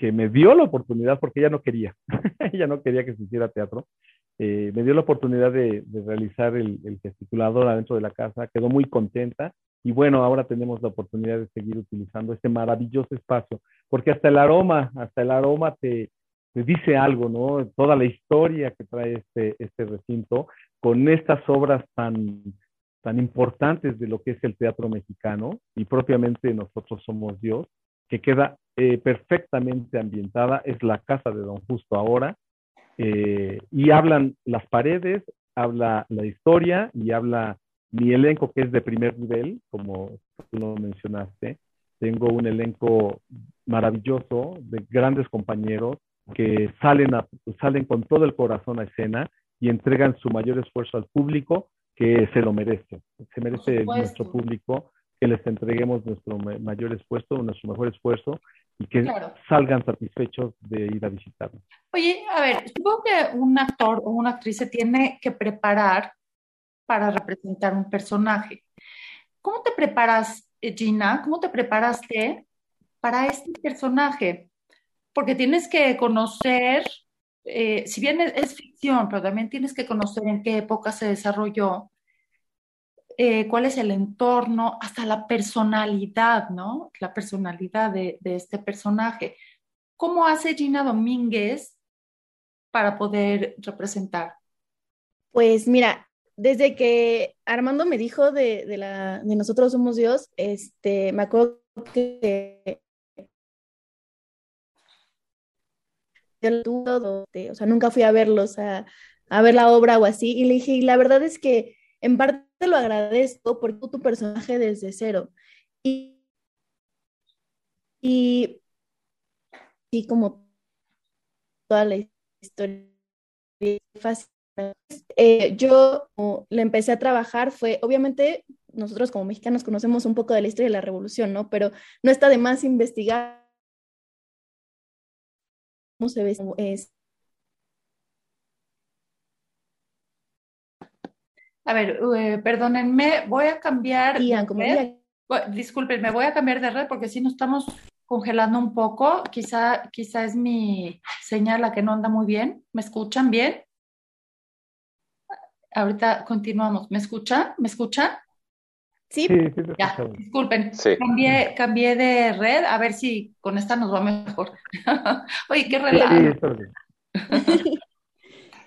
que me dio la oportunidad, porque ella no quería, ella no quería que se hiciera teatro, eh, me dio la oportunidad de, realizar el, el, gesticulador adentro de la casa, quedó muy contenta y bueno, ahora tenemos la oportunidad de seguir utilizando este maravilloso espacio, porque hasta el aroma, hasta el aroma te, te dice algo, ¿no? Toda la historia que trae este, este recinto con estas obras tan, tan importantes de lo que es el teatro mexicano y propiamente nosotros somos Dios, que queda eh, perfectamente ambientada, es la casa de Don Justo ahora, eh, y hablan las paredes, habla la historia y habla mi elenco que es de primer nivel, como tú lo mencionaste. Tengo un elenco maravilloso de grandes compañeros, que salen, a, salen con todo el corazón a escena y entregan su mayor esfuerzo al público que se lo merece. Se merece nuestro público que les entreguemos nuestro mayor esfuerzo, nuestro mejor esfuerzo y que claro. salgan satisfechos de ir a visitarnos. Oye, a ver, supongo que un actor o una actriz se tiene que preparar para representar un personaje. ¿Cómo te preparas, Gina? ¿Cómo te preparaste para este personaje? porque tienes que conocer, eh, si bien es, es, ficción, pero también tienes que conocer en qué época se desarrolló, eh, cuál es el entorno, hasta la personalidad, ¿no? La personalidad de, de este personaje. ¿Cómo hace Gina Domínguez para poder representar? Pues mira, desde que Armando me dijo de, de, la, de Nosotros Somos Dios, este, me acuerdo que todo, o sea, nunca fui a verlos, a, a, ver la obra o así, y le dije, y la verdad es que en parte lo agradezco porque tu personaje desde cero. Y, y, y como toda la historia. Eh, yo le empecé a trabajar, fue, obviamente, nosotros como mexicanos conocemos un poco de la historia de la revolución, ¿no? Pero no está de más investigar cómo se ve. A ver, uh, perdónenme, voy a cambiar. Ian, como red. Disculpen, me voy a cambiar de red porque si nos estamos congelando un poco. Quizá, quizá es mi señal la que no anda muy bien. ¿Me escuchan bien? Ahorita continuamos. ¿Me escuchan? ¿Me escuchan? Sí, sí, sí ya, disculpen, sí. cambié, cambié de red, a ver si con esta nos va mejor. Oye, qué relajo. Sí,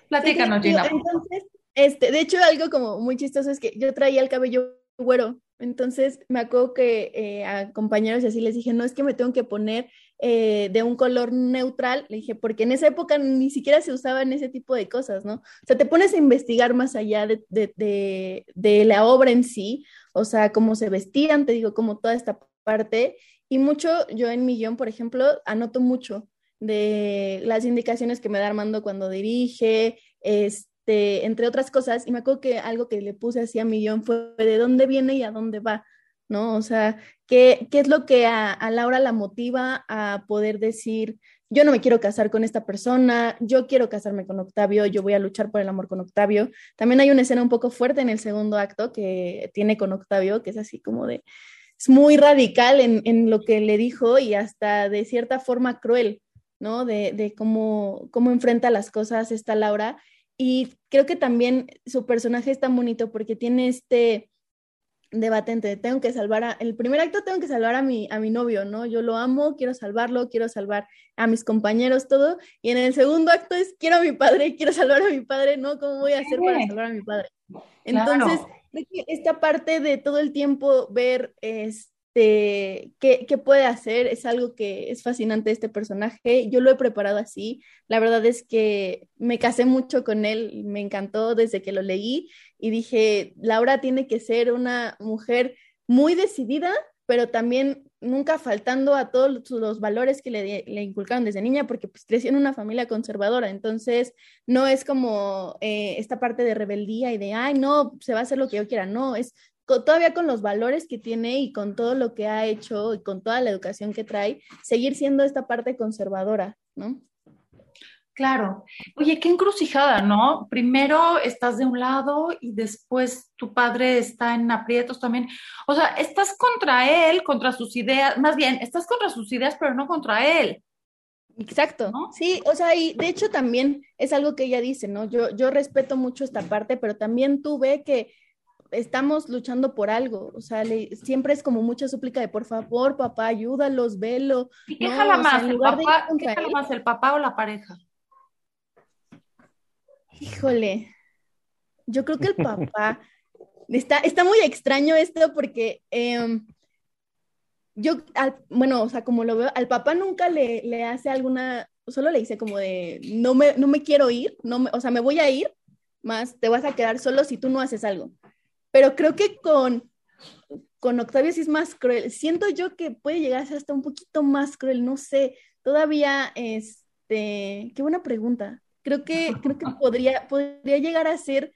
Platícanos, sí, Gina. Entonces, este, de hecho, algo como muy chistoso es que yo traía el cabello güero, entonces me acuerdo que eh, a compañeros y así les dije, no, es que me tengo que poner eh, de un color neutral, le dije, porque en esa época ni siquiera se usaban ese tipo de cosas, ¿no? O sea, te pones a investigar más allá de, de, de, la obra en sí, o sea, cómo se vestían, te digo, como toda esta parte, y mucho, yo en mi guion, por ejemplo, anoto mucho de las indicaciones que me da Armando cuando dirige, este, entre otras cosas, y me acuerdo que algo que le puse así a mi guion fue de dónde viene y a dónde va, ¿no? O sea, ¿qué, qué es lo que a, a Laura la motiva a poder decir, yo no me quiero casar con esta persona, yo quiero casarme con Octavio, yo voy a luchar por el amor con Octavio. También hay una escena un poco fuerte en el segundo acto que tiene con Octavio, que es así como de, es muy radical en, en lo que le dijo y hasta de cierta forma cruel, ¿no? De, de cómo, cómo enfrenta las cosas esta Laura. Y creo que también su personaje es tan bonito porque tiene este debate entre tengo que salvar a, el primer acto tengo que salvar a mi, a mi novio, ¿no? Yo lo amo, quiero salvarlo, quiero salvar a mis compañeros, todo. Y en el segundo acto es quiero a mi padre, quiero salvar a mi padre, ¿no? ¿Cómo voy a hacer para salvar a mi padre? Entonces, Claro. creo que esta parte de todo el tiempo ver, este, qué, qué, puede hacer, es algo que es fascinante este personaje. Yo lo he preparado así. La verdad es que me casé mucho con él, me encantó desde que lo leí y dije, Laura tiene que ser una mujer muy decidida, pero también nunca faltando a todos los valores que le, le inculcaron desde niña, porque pues creció en una familia conservadora, entonces no es como eh, esta parte de rebeldía y de, ay, no, se va a hacer lo que yo quiera, no, es todavía con los valores que tiene y con todo lo que ha hecho y con toda la educación que trae, seguir siendo esta parte conservadora, ¿no? Claro. Oye, qué encrucijada, ¿no? Primero estás de un lado y después tu padre está en aprietos también. O sea, estás contra él, contra sus ideas, más bien, estás contra sus ideas, pero no contra él. Exacto, ¿no? sí, o sea, y de hecho también es algo que ella dice, ¿no? Yo, yo respeto mucho esta parte, pero también tú ve que estamos luchando por algo, o sea, siempre es como mucha súplica de por favor, papá, ayúdalos, velo. ¿Y qué jala más, el papá, ¿qué jala más, el papá o la pareja? Híjole, yo creo que el papá, está, está muy extraño esto porque em, yo, bueno, o sea, como lo veo, al papá nunca le, le hace alguna, solo le dice como de, no me, no me quiero ir, no me, o sea, me voy a ir, más te vas a quedar solo si tú no haces algo. Pero creo que con, con Octavio sí es más cruel. Siento yo que puede llegar a ser hasta un poquito más cruel, no sé. Todavía, este, qué buena pregunta. Creo que, creo que podría, podría llegar a ser,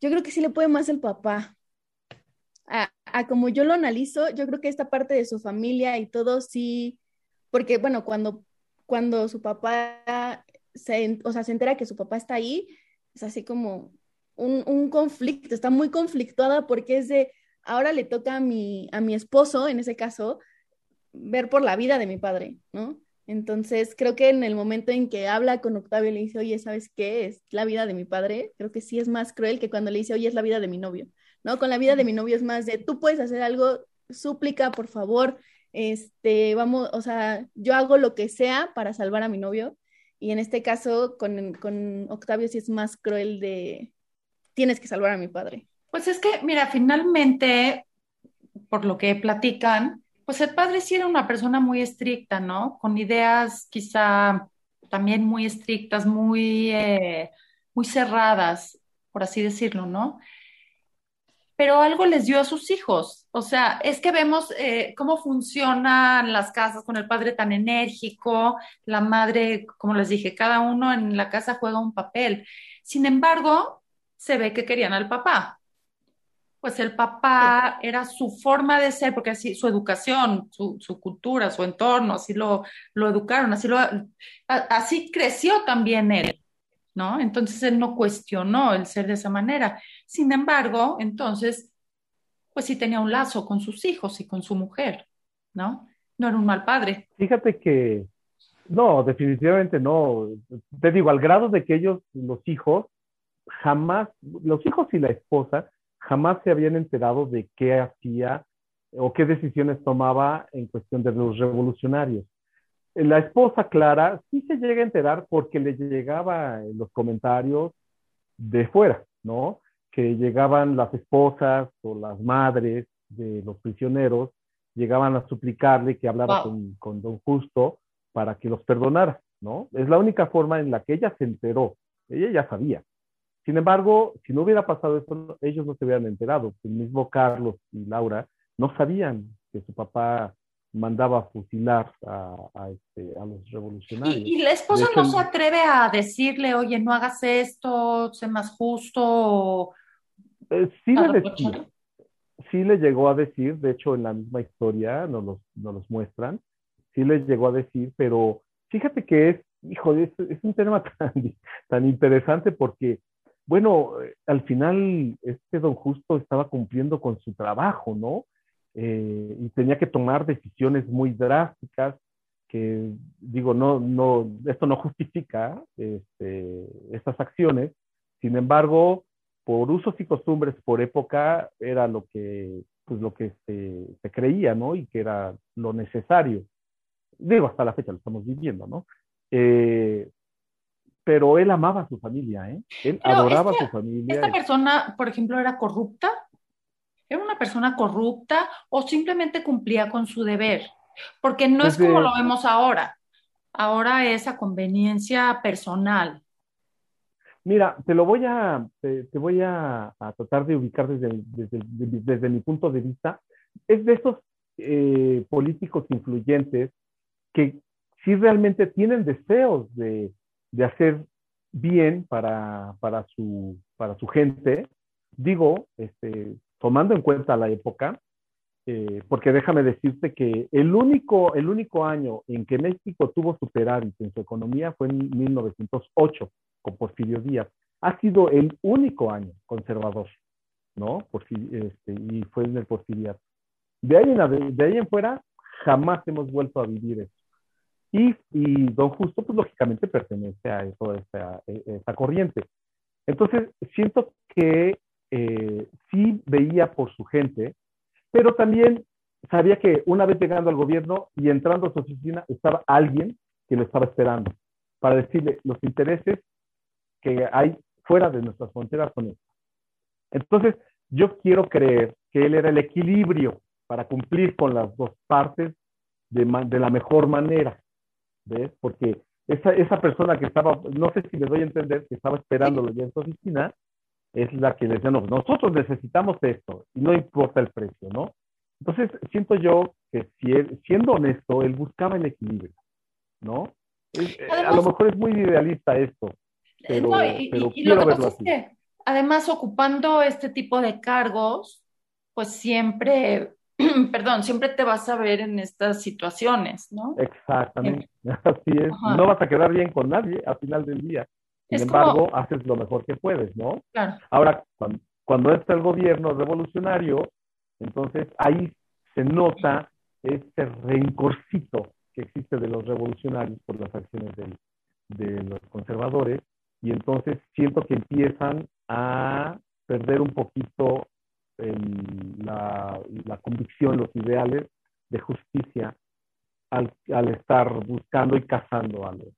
yo creo que sí le puede más el papá. A, como yo lo analizo, yo creo que esta parte de su familia y todo sí, porque bueno, cuando, cuando su papá se, o sea, se entera que su papá está ahí, es así como un, un conflicto, está muy conflictuada porque es de, ahora le toca a mi, a mi esposo, en ese caso, ver por la vida de mi padre, ¿no? Entonces, creo que en el momento en que habla con Octavio y le dice, oye, ¿sabes qué? Es la vida de mi padre, creo que sí es más cruel que cuando le dice, oye, es la vida de mi novio, ¿no? Con la vida de mi novio es más de, tú puedes hacer algo, súplica, por favor, este, vamos, o sea, yo hago lo que sea para salvar a mi novio. Y en este caso, con, con Octavio sí es más cruel de, tienes que salvar a mi padre. Pues es que, mira, finalmente, por lo que platican, pues el padre sí era una persona muy estricta, ¿no? Con ideas quizá también muy estrictas, muy, eh, muy cerradas, por así decirlo, ¿no? Pero algo les dio a sus hijos. O sea, es que vemos eh, cómo funcionan las casas con el padre tan enérgico, la madre, como les dije, cada uno en la casa juega un papel. Sin embargo, se ve que querían al papá pues el papá era su forma de ser, porque así su educación, su, cultura, su entorno, así lo, lo educaron, así, lo, así creció también él, ¿no? Entonces él no cuestionó el ser de esa manera. Sin embargo, entonces, pues sí tenía un lazo con sus hijos y con su mujer, ¿no? No era un mal padre. Fíjate que, no, definitivamente no. Te digo, al grado de que ellos, los hijos, jamás, los hijos y la esposa, jamás se habían enterado de qué hacía o qué decisiones tomaba en cuestión de los revolucionarios. La esposa Clara sí se llega a enterar porque le llegaba los comentarios de fuera, ¿no? Que llegaban las esposas o las madres de los prisioneros, llegaban a suplicarle que hablara con, con don Justo para que los perdonara, ¿no? Es la única forma en la que ella se enteró. Ella ya sabía, sin embargo, si no hubiera pasado eso, ellos no se hubieran enterado. El mismo Carlos y Laura no sabían que su papá mandaba a fusilar a, este, los revolucionarios. ¿Y, la esposa no se atreve a decirle, oye, no hagas esto, sé más justo? Eh, sí, le sí le llegó a decir, de hecho en la misma historia nos los, nos los muestran, sí les llegó a decir, pero fíjate que es, hijo, es, es un tema tan, tan interesante porque bueno, al final este don Justo estaba cumpliendo con su trabajo, ¿no? Eh, y tenía que tomar decisiones muy drásticas que, digo, no, no, esto no justifica este, estas acciones, sin embargo, por usos y costumbres, por época, era lo que, pues, lo que se, se creía, ¿no? Y que era lo necesario. Digo, hasta la fecha lo estamos viviendo, ¿no? Eh, pero él amaba a su familia, ¿eh? Él adoraba a su familia. ¿Esta persona, por ejemplo, era corrupta? ¿Era una persona corrupta o simplemente cumplía con su deber? Porque no es como lo vemos ahora. Ahora es a conveniencia personal. Mira, te lo voy a, te, voy a, tratar de ubicar desde, desde, mi punto de vista. Es de esos eh, políticos influyentes que sí realmente tienen deseos de, hacer bien para, para, su, para su gente. Digo, este, tomando en cuenta la época, eh, porque déjame decirte que el único, el único año en que México tuvo superávit en su economía fue en 1908, con Porfirio Díaz. Ha sido el único año conservador, ¿no? este, y fue en el Porfiriato. De ahí, en, de ahí en fuera, jamás hemos vuelto a vivir eso. Y, y don Justo, pues lógicamente pertenece a eso, esa, esa corriente. Entonces, siento que eh, sí veía por su gente, pero también sabía que una vez llegando al gobierno y entrando a su oficina estaba alguien que lo estaba esperando para decirle los intereses que hay fuera de nuestras fronteras son estos. Entonces, yo quiero creer que él era el equilibrio para cumplir con las dos partes de, de la mejor manera, ¿ves? Porque esa, esa, persona que estaba, no sé si le doy a entender, que estaba esperándolo ya en su oficina, es la que les decía, no, nosotros necesitamos esto y no importa el precio, ¿no? Entonces, siento yo que si él, siendo honesto, él buscaba el equilibrio, ¿no? Eh, a lo mejor es muy idealista esto, pero, quiero verlo así. además, ocupando este tipo de cargos, pues siempre, perdón, siempre te vas a ver en estas situaciones, ¿no? Exactamente, así es. No vas a quedar bien con nadie al final del día. Sin embargo, haces lo mejor que puedes, ¿no? Claro. Ahora, cuando, está el gobierno revolucionario, entonces ahí se nota este rencorcito que existe de los revolucionarios por las acciones de los conservadores, y entonces siento que empiezan a perder un poquito la, convicción, los ideales de justicia al, estar buscando y cazando a los,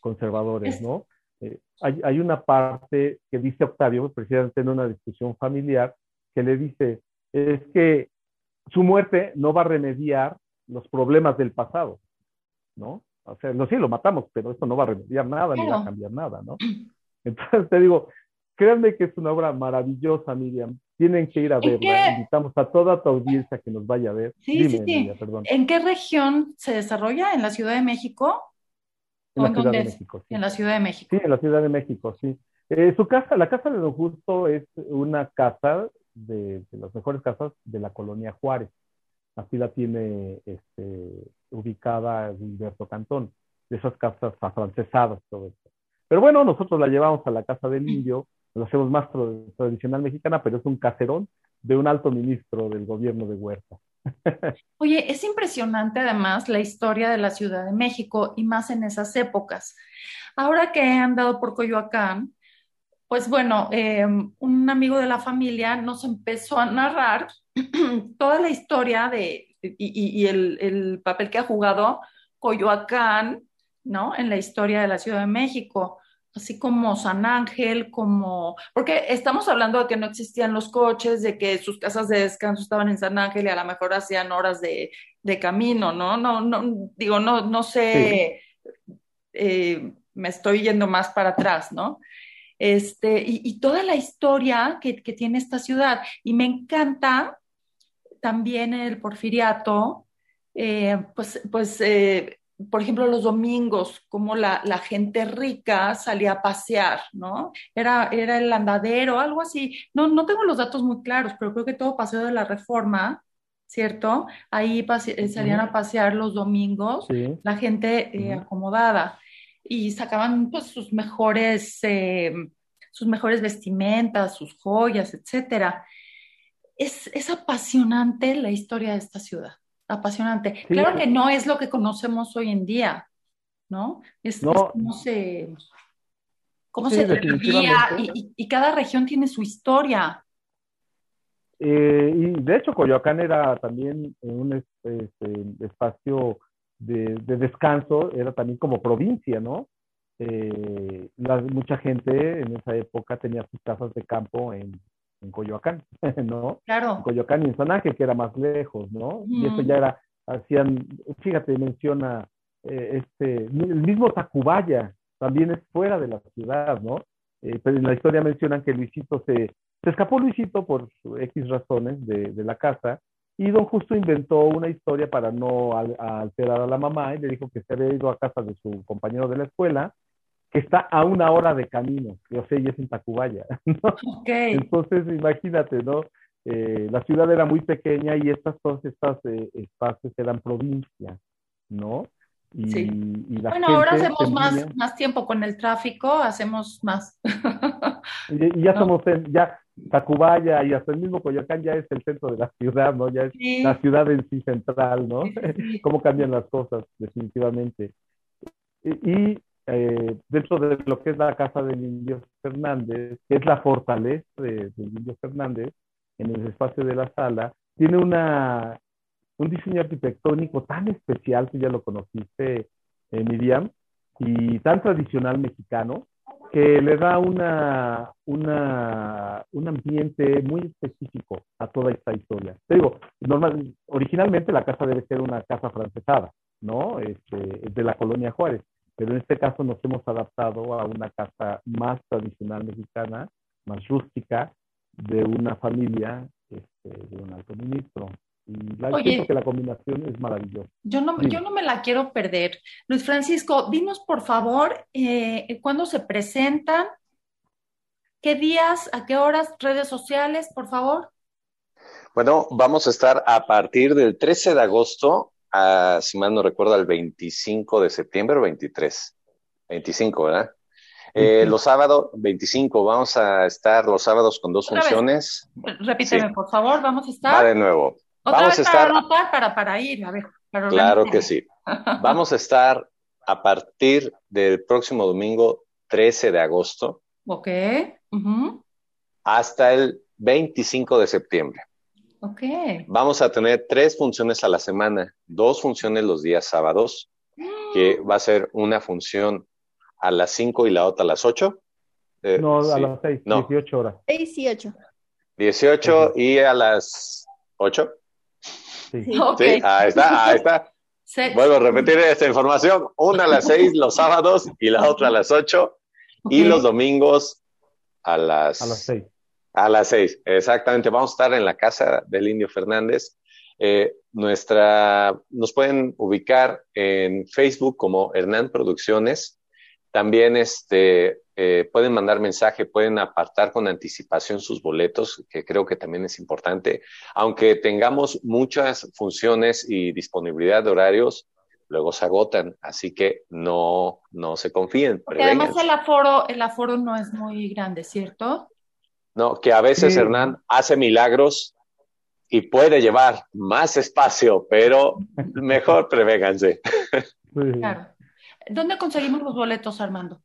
conservadores, ¿no? Eh, hay, una parte que dice Octavio, precisamente en una discusión familiar, que le dice, es que su muerte no va a remediar los problemas del pasado, ¿no? O sea, no, sí, lo matamos, pero esto no va a remediar nada, ni va a cambiar nada, ¿no? Entonces te digo, créanme que es una obra maravillosa, Miriam. Tienen que ir a verla. Invitamos a toda tu audiencia que nos vaya a ver. Sí, sí, sí. ¿En qué región se desarrolla? ¿En la Ciudad de México? En la Ciudad de México, sí. En la Ciudad de México. Sí, en la Ciudad de México, sí. Eh, su casa, la casa de Don Justo es una casa de, las mejores casas de la colonia Juárez. Así la tiene este, ubicada Gilberto Cantón, de esas casas afrancesadas, todo esto. Pero bueno, nosotros la llevamos a la casa del indio, lo hacemos más tradicional mexicana, pero es un caserón de un alto ministro del gobierno de Huerta. Oye, es impresionante además la historia de la Ciudad de México y más en esas épocas. Ahora que he andado por Coyoacán, pues bueno, eh, un amigo de la familia nos empezó a narrar toda la historia de, y, el, el, papel que ha jugado Coyoacán, ¿no? En la historia de la Ciudad de México así como San Ángel, como, porque estamos hablando de que no existían los coches, de que sus casas de descanso estaban en San Ángel y a lo mejor hacían horas de, camino, ¿no? No, no, digo, no, no sé, eh, me estoy yendo más para atrás, ¿no? Este, y, toda la historia que, tiene esta ciudad. Y me encanta también el porfiriato, eh, pues, pues eh, por ejemplo, los domingos, como la, gente rica salía a pasear, ¿no? Era, era el andadero, algo así. No, no tengo los datos muy claros, pero creo que todo paseo de la reforma, ¿cierto? Ahí eh, salían a pasear los domingos, la gente eh, acomodada y sacaban pues sus mejores, eh, sus mejores vestimentas, sus joyas, etcétera. Es, es apasionante la historia de esta ciudad apasionante. Claro que no es lo que conocemos hoy en día, ¿no? Es, no. cómo se, cómo se y, y, cada región tiene su historia. Eh, y de hecho, Coyoacán era también un este, espacio de, descanso, era también como provincia, ¿no? Eh, mucha gente en esa época tenía sus casas de campo en, en Coyoacán, ¿no? Claro. En Coyoacán y en San Ángel, que era más lejos, ¿no? Y eso ya era, hacían, fíjate, menciona eh, este, el mismo Tacubaya, también es fuera de la ciudad, ¿no? Eh, pero en la historia mencionan que Luisito se, se escapó Luisito por X razones de, de, la casa y don Justo inventó una historia para no alterar a la mamá y le dijo que se había ido a casa de su compañero de la escuela, que está a una hora de camino, yo sé, y es en Tacubaya, ¿no? Okay. Entonces, imagínate, ¿no? Eh, la ciudad era muy pequeña y estas, todos estos eh, espacios eran provincias, ¿no? Y, sí. y la bueno, ahora hacemos más, más tiempo con el tráfico, hacemos más. y, y, ya no. somos, en, ya Tacubaya y hasta el mismo Coyoacán ya es el centro de la ciudad, ¿no? Ya es sí. la ciudad en sí central, ¿no? Sí, Cómo cambian las cosas, definitivamente. Y eh, dentro de lo que es la casa del Indio Fernández, que es la fortaleza de, del Indio Fernández, en el espacio de la sala, tiene una, un diseño arquitectónico tan especial, que ya lo conociste, eh, Miriam, y tan tradicional mexicano, que le da una, una, un ambiente muy específico a toda esta historia. Te digo, normal, originalmente la casa debe ser una casa francesada, ¿no? Este, de la colonia Juárez, pero en este caso nos hemos adaptado a una casa más tradicional mexicana, más rústica, de una familia este, de un alto ministro. Y la, Oye, que la combinación es maravillosa. Yo no, yo no me la quiero perder. Luis Francisco, dinos por favor, eh, ¿cuándo se presentan? ¿Qué días? ¿A qué horas? ¿Redes sociales, por favor? Bueno, vamos a estar a partir del 13 de agosto, a, si mal no recuerdo, al 25 de septiembre o 23. 25, ¿verdad? Eh, los sábados, 25, vamos a estar los sábados con dos funciones. Vez. Repíteme, sí. por favor, vamos a estar. Va de nuevo. Otra vamos vez a estar. Para, anotar, para, para ir, a ver. Para claro que sí. Vamos a estar a partir del próximo domingo 13 de agosto. Ok. Uh -huh. Hasta el 25 de septiembre. Ok. Vamos a tener tres funciones a la semana, dos funciones los días sábados, que va a ser una función a las 5 y la otra a las 8. Eh, no, a las 6, no. 18 horas. 6 y 8. 18 uh -huh. y a las 8. Sí. Okay. sí, ahí está, ahí está. Vuelvo a repetir esta información. Una a las 6 los sábados y la otra a las 8. Okay. Y los domingos a las... A las 6. A las 6, exactamente. Vamos a estar en la casa del Indio Fernández. Eh, nuestra, nos pueden ubicar en Facebook como Hernán Producciones. También este, eh, pueden mandar mensaje, pueden apartar con anticipación sus boletos, que creo que también es importante. Aunque tengamos muchas funciones y disponibilidad de horarios, luego se agotan, así que no, no se confíen. Porque además el aforo, el aforo no es muy grande, ¿cierto? No, que a veces sí. Hernán hace milagros y puede llevar más espacio, pero mejor prevéganse. Claro. ¿Dónde conseguimos los boletos, Armando?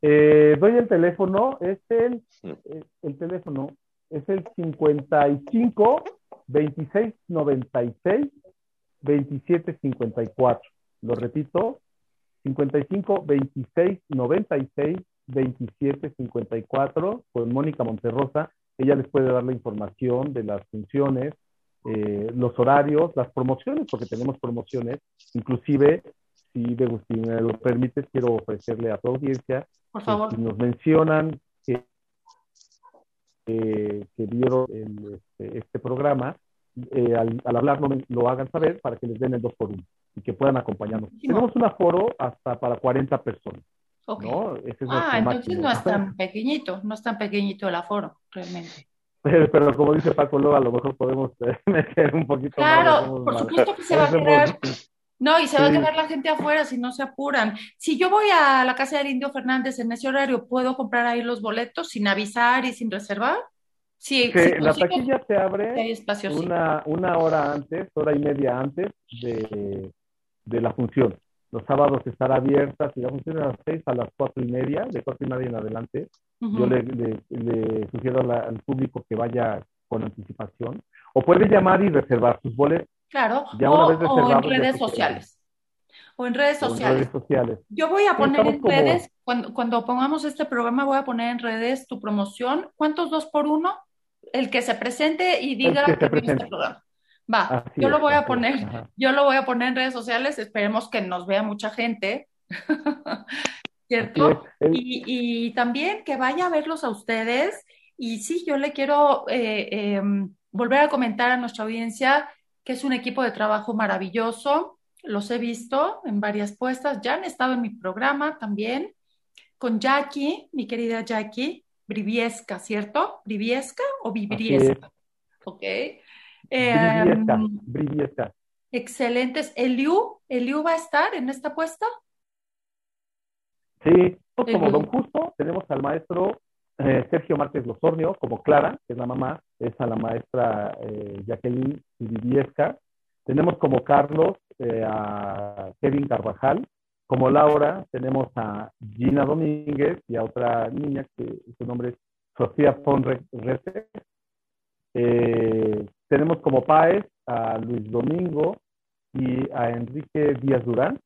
Eh, doy el teléfono, es el, eh, el teléfono, es el 55 26 96 27 54. Lo repito, 55 26 96 27 54 con Mónica Monterrosa. Ella les puede dar la información de las funciones, eh, los horarios, las promociones, porque tenemos promociones, inclusive si Agustín me lo permites, quiero ofrecerle a tu audiencia, Por favor. Que si nos mencionan que, que, que vieron el, este, este, programa, eh, al, al, hablar lo, lo, hagan saber para que les den el 2 por 1 y que puedan acompañarnos. Tenemos un aforo hasta para 40 personas. Okay. ¿no? Ese es ah, entonces máximo. no es tan pequeñito, no es tan pequeñito el aforo, realmente. Pero, pero, como dice Paco, luego a lo mejor podemos eh, meter un poquito claro, más. Claro, por supuesto que se va a quedar. No, y se sí. va a quedar la gente afuera si no se apuran. Si yo voy a la casa del Indio Fernández en ese horario, ¿puedo comprar ahí los boletos sin avisar y sin reservar? Sí, sí la taquilla se abre espacio, una, sí. una hora antes, hora y media antes de, de la función. Los sábados estará abierta, si la función es a las seis, a las cuatro y media, de cuatro y media en adelante. Uh -huh. Yo le, le, le sugiero la, al público que vaya con anticipación. O puede llamar y reservar sus boletos. Claro, ya una o, vez o en redes sociales. O en redes en sociales. redes sociales. Yo voy a poner estamos en como- redes, cuando, cuando pongamos este programa, voy a poner en redes tu promoción. ¿Cuántos dos por uno? El que se presente y diga que se que este programa. Va, Así yo lo voy a poner, ajá. yo lo voy a poner en redes sociales. Esperemos que nos vea mucha gente. ¿Cierto? Y, y también que vaya a verlos a ustedes. Y sí, yo le quiero eh, eh, volver a comentar a nuestra audiencia que es un equipo de trabajo maravilloso. Los he visto en varias puestas, ya han estado en mi programa también, con Jackie, mi querida Jackie, Briviesca, ¿cierto? ¿Briviesca o Vibriesca? Ok. Eh, Briviesca, Briviesca. excelentes. ¿Eliu? ¿Eliu va a estar en esta puesta? Sí, como El- Don Justo, tenemos al maestro eh, Sergio Márquez Losornio, como Clara, que es la mamá, es a la maestra eh, Jacqueline Viviesca. Tenemos como Carlos eh, a Kevin Carvajal, como Laura tenemos a Gina Domínguez y a otra niña que su nombre es Sofía Ponrete. Tenemos como Páez a Luis Domingo y a Enrique Díaz Durán.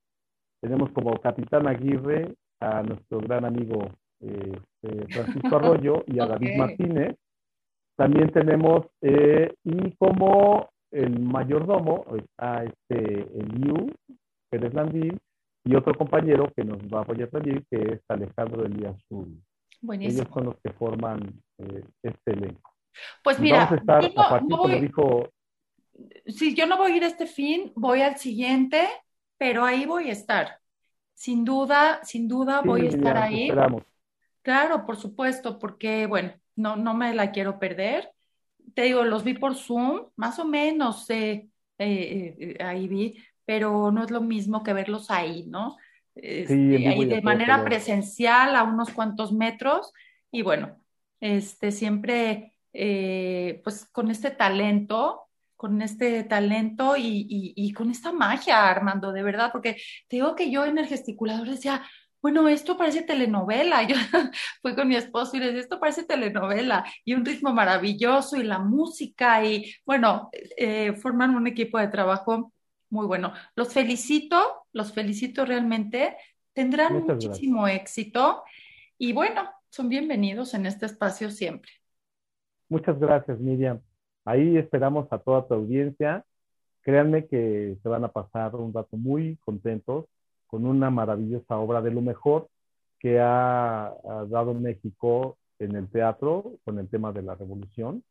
Tenemos como capitán Aguirre a nuestro gran amigo eh, eh, Francisco Arroyo y a David. Martínez. También tenemos, eh, y como el mayordomo, eh, a este Eliu Pérez Landín, y otro compañero que nos va a apoyar también, que es Alejandro Elías Zul. Ellos Buenísimo. son los que forman eh, este elenco. Pues mira, Vamos a estar yo no- a partir, no como voy- dijo, si yo no voy a ir este fin, voy al siguiente, pero ahí voy a estar. Sin duda, sin duda sí, voy a estar ahí. esperamos. Claro, por supuesto, porque bueno, no, no me la quiero perder. Te digo, los vi por Zoom, más o menos, eh, eh, eh, ahí vi, pero no es lo mismo que verlos ahí, ¿no? Este, vivo ahí y a de manera presencial a unos cuantos metros y bueno, este siempre eh, pues con este talento, con este talento y, y- y con esta magia, Armando, de verdad, porque te digo que yo en el gesticulador decía, bueno, esto parece telenovela. Yo fui con mi esposo y le decía, esto parece telenovela y un ritmo maravilloso y la música y bueno, eh, forman un equipo de trabajo muy bueno. Los felicito, los felicito realmente. Tendrán Muchas gracias. muchísimo éxito y bueno, son bienvenidos en este espacio siempre. Muchas gracias, Miriam. Ahí esperamos a toda tu audiencia. Créanme que se van a pasar un rato muy contentos con una maravillosa obra de lo mejor que ha, ha dado México en el teatro con el tema de la revolución.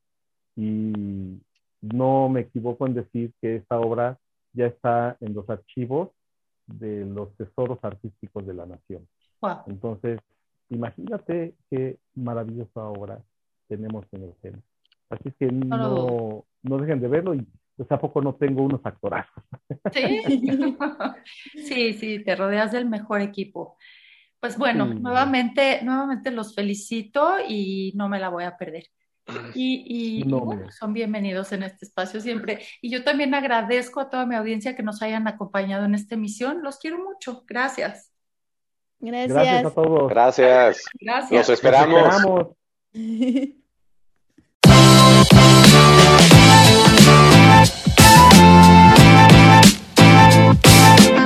Y no me equivoco en decir que esta obra ya está en los archivos de los tesoros artísticos de la nación. Wow. Entonces, imagínate qué maravillosa obra tenemos en escena. Así que no, no dejen de verlo y pues a poco no tengo unos actorazos. Sí, sí, sí, te rodeas del mejor equipo. Pues bueno, Sí. nuevamente, nuevamente los felicito y no me la voy a perder. Y, y- No, y bueno, mira. son bienvenidos en este espacio siempre. Y yo también agradezco a toda mi audiencia que nos hayan acompañado en esta emisión. Los quiero mucho. Gracias. Gracias Gracias. a todos. Gracias. Gracias. Los Los esperamos.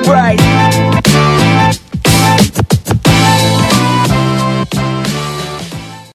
right.